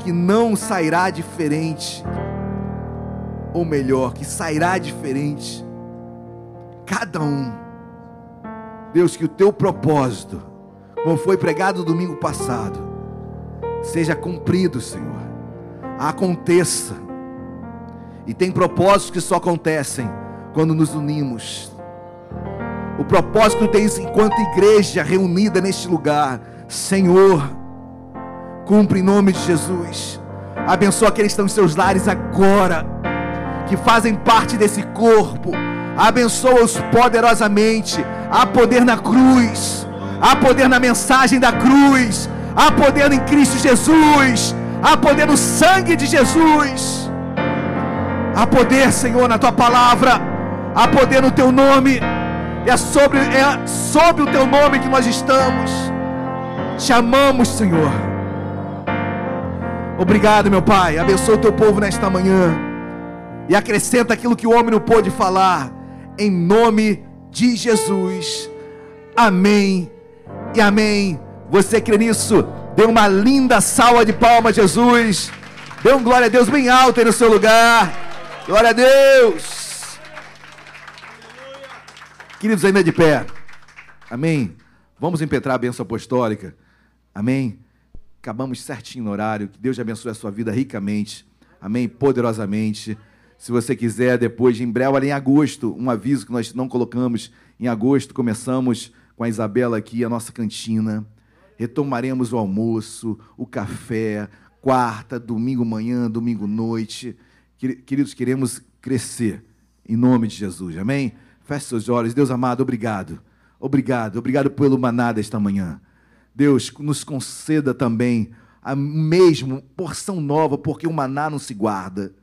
que não sairá diferente, ou melhor, que sairá diferente, cada um. Deus, que o teu propósito, como foi pregado domingo passado, seja cumprido, Senhor. Aconteça. E tem propósitos que só acontecem quando nos unimos. O propósito que tens enquanto igreja reunida neste lugar, Senhor, cumpre em nome de Jesus. Abençoa aqueles que estão em seus lares agora, que fazem parte desse corpo. Abençoa-os poderosamente. Há poder na cruz, há poder na mensagem da cruz, há poder em Cristo Jesus, há poder no sangue de Jesus. Há poder, Senhor, na tua palavra, há poder no teu nome. É sobre, é sobre o teu nome que nós estamos. Te amamos, Senhor. Obrigado, meu Pai. Abençoa o teu povo nesta manhã. E acrescenta aquilo que o homem não pôde falar. Em nome de Jesus. Amém e amém. Você crê nisso? Dê uma linda salva de palmas, Jesus. Dê um glória a Deus bem alto aí no seu lugar. Glória a Deus. Queridos, ainda de pé. Amém. Vamos impetrar a bênção apostólica. Amém. Acabamos certinho no horário. Que Deus abençoe a sua vida ricamente. Amém. Poderosamente. Se você quiser, depois de em breve, em agosto, um aviso que nós não colocamos. Em agosto, começamos com a Isabela aqui, a nossa cantina. Retomaremos o almoço, o café, quarta, domingo manhã, domingo noite. Queridos, queremos crescer em nome de Jesus. Amém? Feche seus olhos. Deus amado, obrigado. Obrigado. Obrigado pelo maná desta manhã. Deus, nos conceda também a mesma porção nova, porque o maná não se guarda.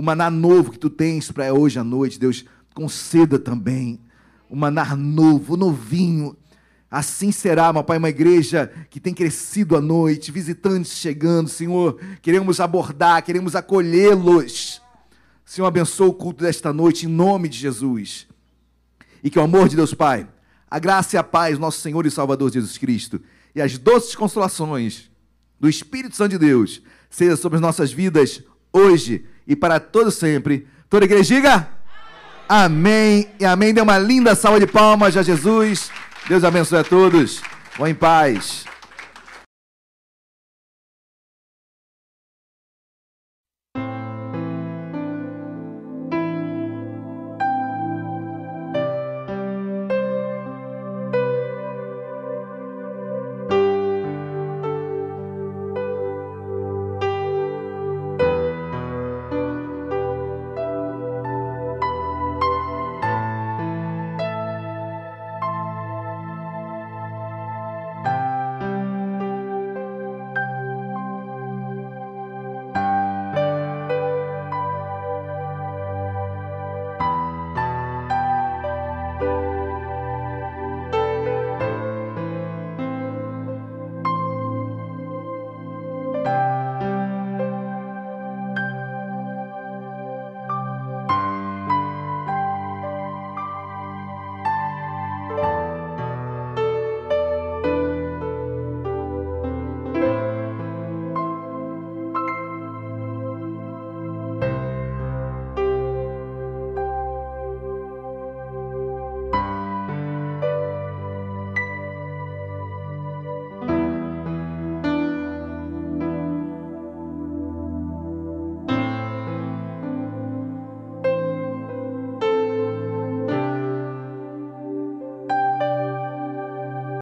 O maná novo que tu tens para hoje à noite, Deus, conceda também. O maná novo, novinho. Assim será, meu Pai, uma igreja que tem crescido à noite, visitantes chegando, Senhor. Queremos abordar, queremos acolhê-los. Senhor, abençoa o culto desta noite em nome de Jesus. E que o amor de Deus Pai, a graça e a paz, nosso Senhor e Salvador Jesus Cristo, e as doces consolações do Espírito Santo de Deus, seja sobre as nossas vidas hoje e para todo sempre. Toda igreja diga amém e amém. Dê uma linda salva de palmas a Jesus. Deus abençoe a todos. Vão em paz.